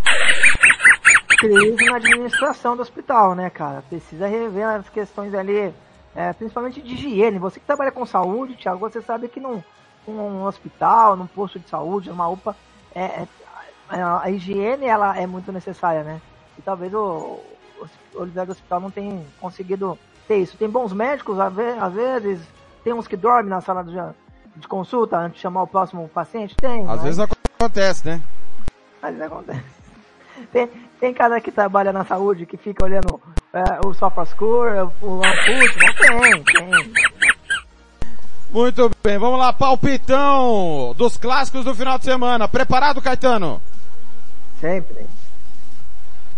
crise na administração do hospital, né, cara? Precisa rever as questões ali, é, principalmente de higiene. Você que trabalha com saúde, Thiago, você sabe que num, num hospital, num posto de saúde, numa UPA, é, é- a, higiene ela é muito necessária, né? E talvez o, o Oliveira do Hospital não tenha conseguido ter isso. Tem bons médicos, às vezes, tem uns que dormem na sala de, de consulta antes de chamar o próximo paciente, tem. Às mas- vezes acontece, né? vezes acontece. Tem, tem cara que trabalha na saúde que fica olhando é, o SofaScore, o Amput, não tem, tem. Muito bem, vamos lá, palpitão dos clássicos do final de semana. Preparado, Caetano? Sempre.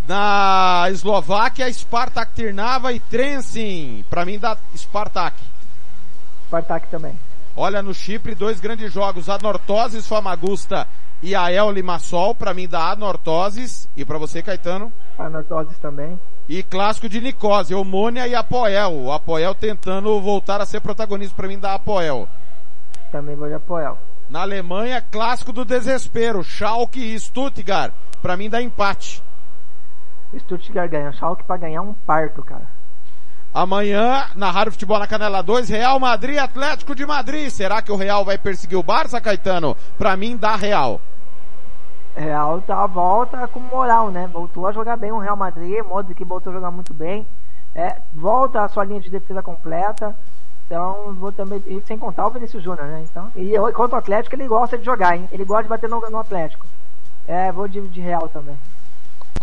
Na Eslováquia, Spartak Trnava e Trenčín. Pra mim dá Spartak. Spartak também. Olha, no Chipre, dois grandes jogos. A Nortoses Famagusta e a El Limassol. Pra mim dá a Nortoses. E pra você, Caetano? A Nortoses também. E clássico de Nicósia, Omônia e Apoel. O Apoel tentando voltar a ser protagonista pra mim da Apoel. Também vou de Apoel. Na Alemanha, clássico do desespero. Schalke e Stuttgart. Pra mim dá empate. Stuttgart ganha. Schalke pra ganhar um parto, cara. Amanhã, na Rádio Futebol na Canela 2, Real Madrid Atlético de Madrid. Será que o Real vai perseguir o Barça, Caetano? Pra mim dá Real. Real tá volta com moral, né? Voltou a jogar bem o Real Madrid, Modric voltou a jogar muito bem. É, volta a sua linha de defesa completa. Então, vou também, e sem contar o Vinícius Júnior, né? Então, e contra o Atlético ele gosta de jogar, hein? Ele gosta de bater no, no Atlético. É, vou de, de Real também.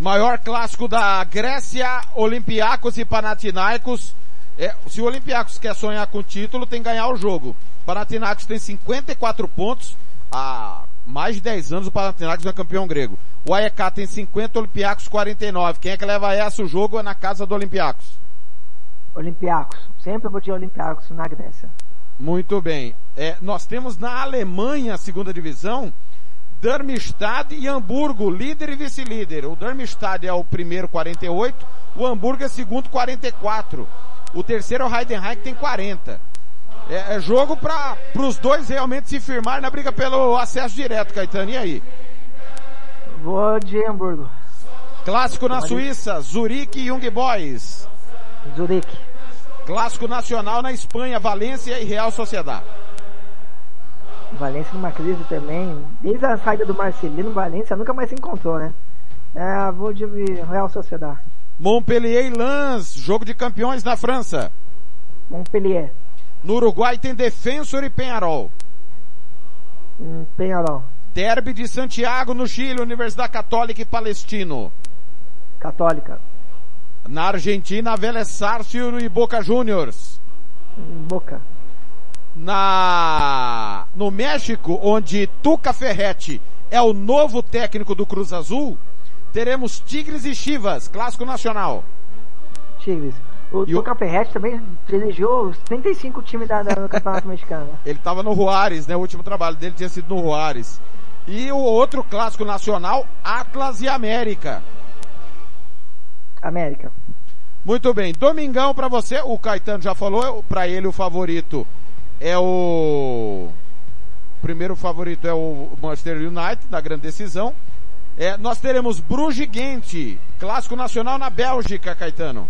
Maior clássico da Grécia, Olympiacos e Panathinaikos. É, se o Olympiacos quer sonhar com o título, tem que ganhar o jogo. Panathinaikos tem 54 pontos. Há mais de 10 anos o Panathinaikos é campeão grego. O AEK tem 50, o Olympiacos 49. Quem é que leva essa? O jogo é na casa do Olympiacos. Olympiacos. Sempre vou de Olympiacos na Grécia. Muito bem. É, nós temos na Alemanha, segunda divisão, Darmstadt e Hamburgo, líder e vice-líder. O Darmstadt é o primeiro 48, o Hamburgo é segundo 44. O terceiro é o Heidenheim que tem 40. É, é jogo para os dois realmente se firmar na briga pelo acesso direto, Caetano. E aí? Vou de Hamburgo. Clássico na Suíça, Zurique e Young Boys. Zurique. Clássico nacional na Espanha, Valência e Real Sociedade. Valência numa crise também. Desde a saída do Marcelino, Valência nunca mais se encontrou, né? É, vou de Real Sociedade. Montpellier e Lens, jogo de campeões na França. Montpellier. No Uruguai tem Defensor e Penharol. Hum, Penharol. Derby de Santiago no Chile, Universidade Católica e Palestino. Católica. Na Argentina, Vélez Sarsfield e Boca Juniors. Hum, Boca. Na, no México, onde Tuca Ferretti é o novo técnico do Cruz Azul, teremos Tigres e Chivas, clássico nacional. Tigres. O E o- Tuca Ferretti também elegeu os 35 times da, da, do Campeonato Mexicano. Ele estava no Juárez, né? O último trabalho dele tinha sido no Juárez. E o outro clássico nacional, Atlas e América. América. Muito bem. Domingão pra você, o Caetano já falou, pra ele o favorito é o... o primeiro favorito é o Manchester United, na grande decisão. É, nós teremos Bruges e Ghent, clássico nacional na Bélgica, Caetano.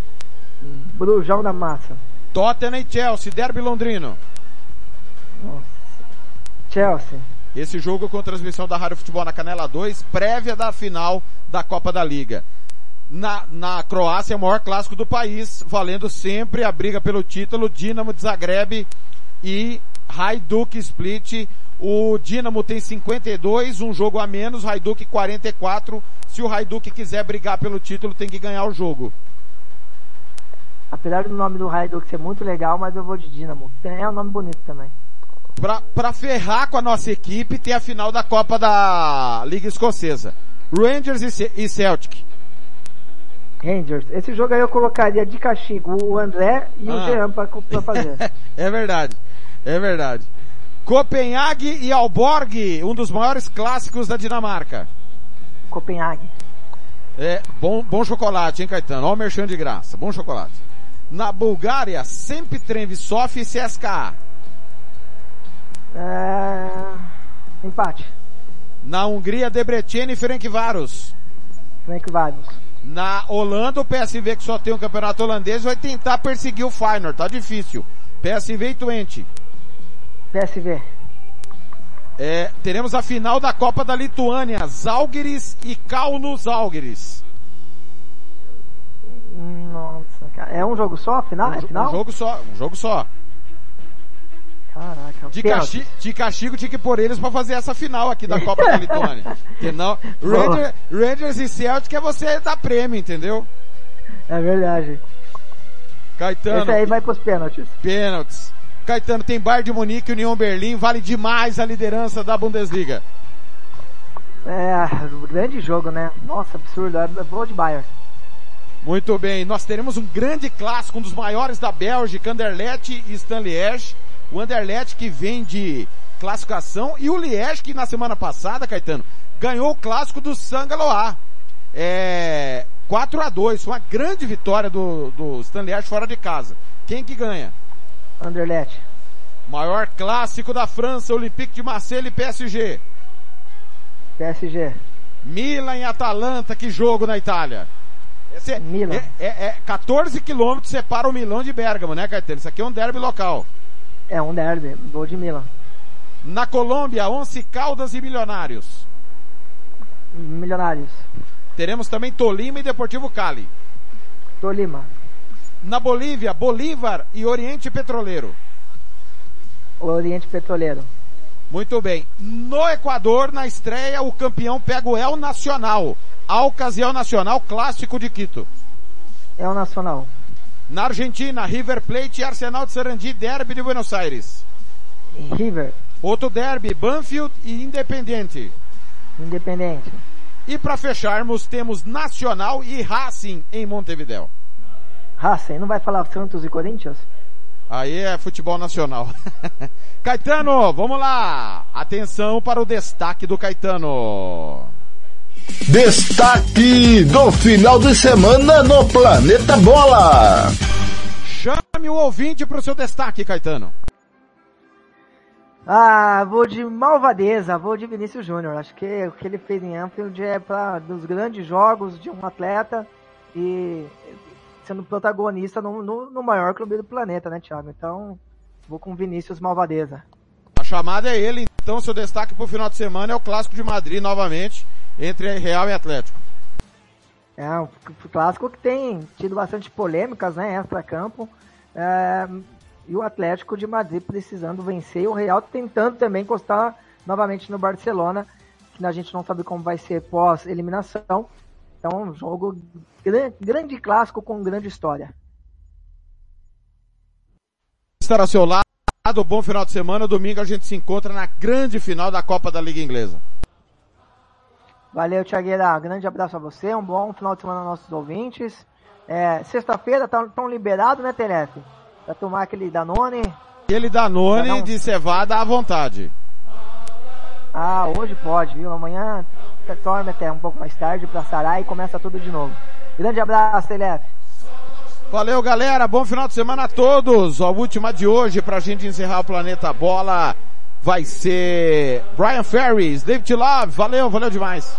Brujão da Massa. Tottenham e Chelsea, derby londrino. Chelsea. Esse jogo com transmissão da Rádio Futebol na Canela 2, prévia da final da Copa da Liga. Na, na Croácia, é o maior clássico do país, valendo sempre a briga pelo título, Dinamo de Zagreb e Hajduk Split. O Dinamo tem 52, um jogo a menos, Hajduk 44. Se o Hajduk quiser brigar pelo título, tem que ganhar o jogo. Apesar do nome do Hajduk ser muito legal, mas eu vou de Dinamo. É um nome bonito também. Pra, pra ferrar com a nossa equipe, tem a final da Copa da Liga Escocesa. Rangers e, e Celtic. Rangers. Esse jogo aí eu colocaria de castigo o André e o Ah. Jean pra, pra fazer. É verdade. É verdade. Copenhague e Alborg, um dos maiores clássicos da Dinamarca. Copenhague. É, bom, bom chocolate, hein, Caetano? Olha o merchan de graça. Bom chocolate. Na Bulgária, sempre Trenvisov e CSKA. É... Empate. Na Hungria, Debrecen e Ferencváros. Vargas. Na Holanda, o PSV, que só tem um campeonato holandês, vai tentar perseguir o Feyenoord. Tá difícil. PSV e Twente. PSV. É, teremos a final da Copa da Lituânia. Zalgiris e Kauno Zalgiris. Nossa, cara. É um jogo só? Final? Um, é final? um jogo só. Um jogo só. Caraca. De, castigo, de castigo tinha que pôr eles pra fazer essa final aqui da Copa da. Porque não, Ranger- Rangers e Celtic é você dar prêmio, entendeu? É verdade. Caetano, Esse aí vai pros pênaltis. pênaltis. Caetano, tem Bayern de Munique e União Berlim, vale demais a liderança da Bundesliga. É, grande jogo, né? Nossa, absurdo. Eu vou de Bayern. Muito bem, nós teremos um grande clássico, um dos maiores da Bélgica, Anderlecht e Stan Liège. O Anderlecht que vem de classificação e o Liège que na semana passada, Caetano, ganhou o clássico do Sangaloa. É, 4 a 2 foi uma grande vitória do, do Stan Liège fora de casa. Quem que ganha? Anderlecht. Maior clássico da França, Olympique de Marseille e PSG. PSG. Milan e Atalanta, que jogo na Itália. Esse é, Milan. é, é, é 14 quilômetros separa o Milão de Bergamo, né, Caetano? Isso aqui é um derby local. É um derby. Vou de Milan. Na Colômbia, Once Caldas e Milionários. Milionários. Teremos também Tolima e Deportivo Cali. Tolima. Na Bolívia, Bolívar e Oriente Petroleiro. Oriente Petroleiro. Muito bem. No Equador, na estreia, o campeão pega o El Nacional. Alcas e El Nacional, clássico de Quito. El Nacional. Na Argentina, River Plate e Arsenal de Sarandi, derby de Buenos Aires. River. Outro derby, Banfield e Independiente. Independente. E para fecharmos, temos Nacional e Racing em Montevideo. Racing, não vai falar Santos e Corinthians? Aí é futebol nacional. Caetano, vamos lá. Atenção para o destaque do Caetano. Destaque do final de semana no Planeta Bola. Chame o ouvinte para o seu destaque, Caetano. Ah, vou de malvadeza, vou de Vinícius Júnior. Acho que o que ele fez em Anfield é para dos grandes jogos de um atleta e sendo protagonista no, no, no maior clube do planeta, né, Thiago? Então, vou com Vinícius Malvadeza. A chamada é ele, então seu destaque para o final de semana é o Clássico de Madrid novamente, entre Real e Atlético. É um clássico que tem tido bastante polêmicas, né, extra-campo. É, e o Atlético de Madrid precisando vencer e o Real tentando também encostar novamente no Barcelona, que a gente não sabe como vai ser pós-eliminação. Então, um jogo grande, grande clássico com grande história. Estar ao seu lado, bom final de semana. Domingo a gente se encontra na grande final da Copa da Liga Inglesa. Valeu, Thiagueira. Grande abraço a você. Um bom final de semana aos nossos ouvintes. É, Sexta-feira estão tá, liberados, né, Terefe? Pra tomar aquele Danone. Aquele Danone de cevada à vontade. Ah, hoje pode, viu? Amanhã dorme até um pouco mais tarde pra sarar e começa tudo de novo. Grande abraço, Telef. Valeu, galera. Bom final de semana a todos. A última de hoje pra gente encerrar o Planeta Bola vai ser Brian Ferris, David Love. Valeu, valeu demais.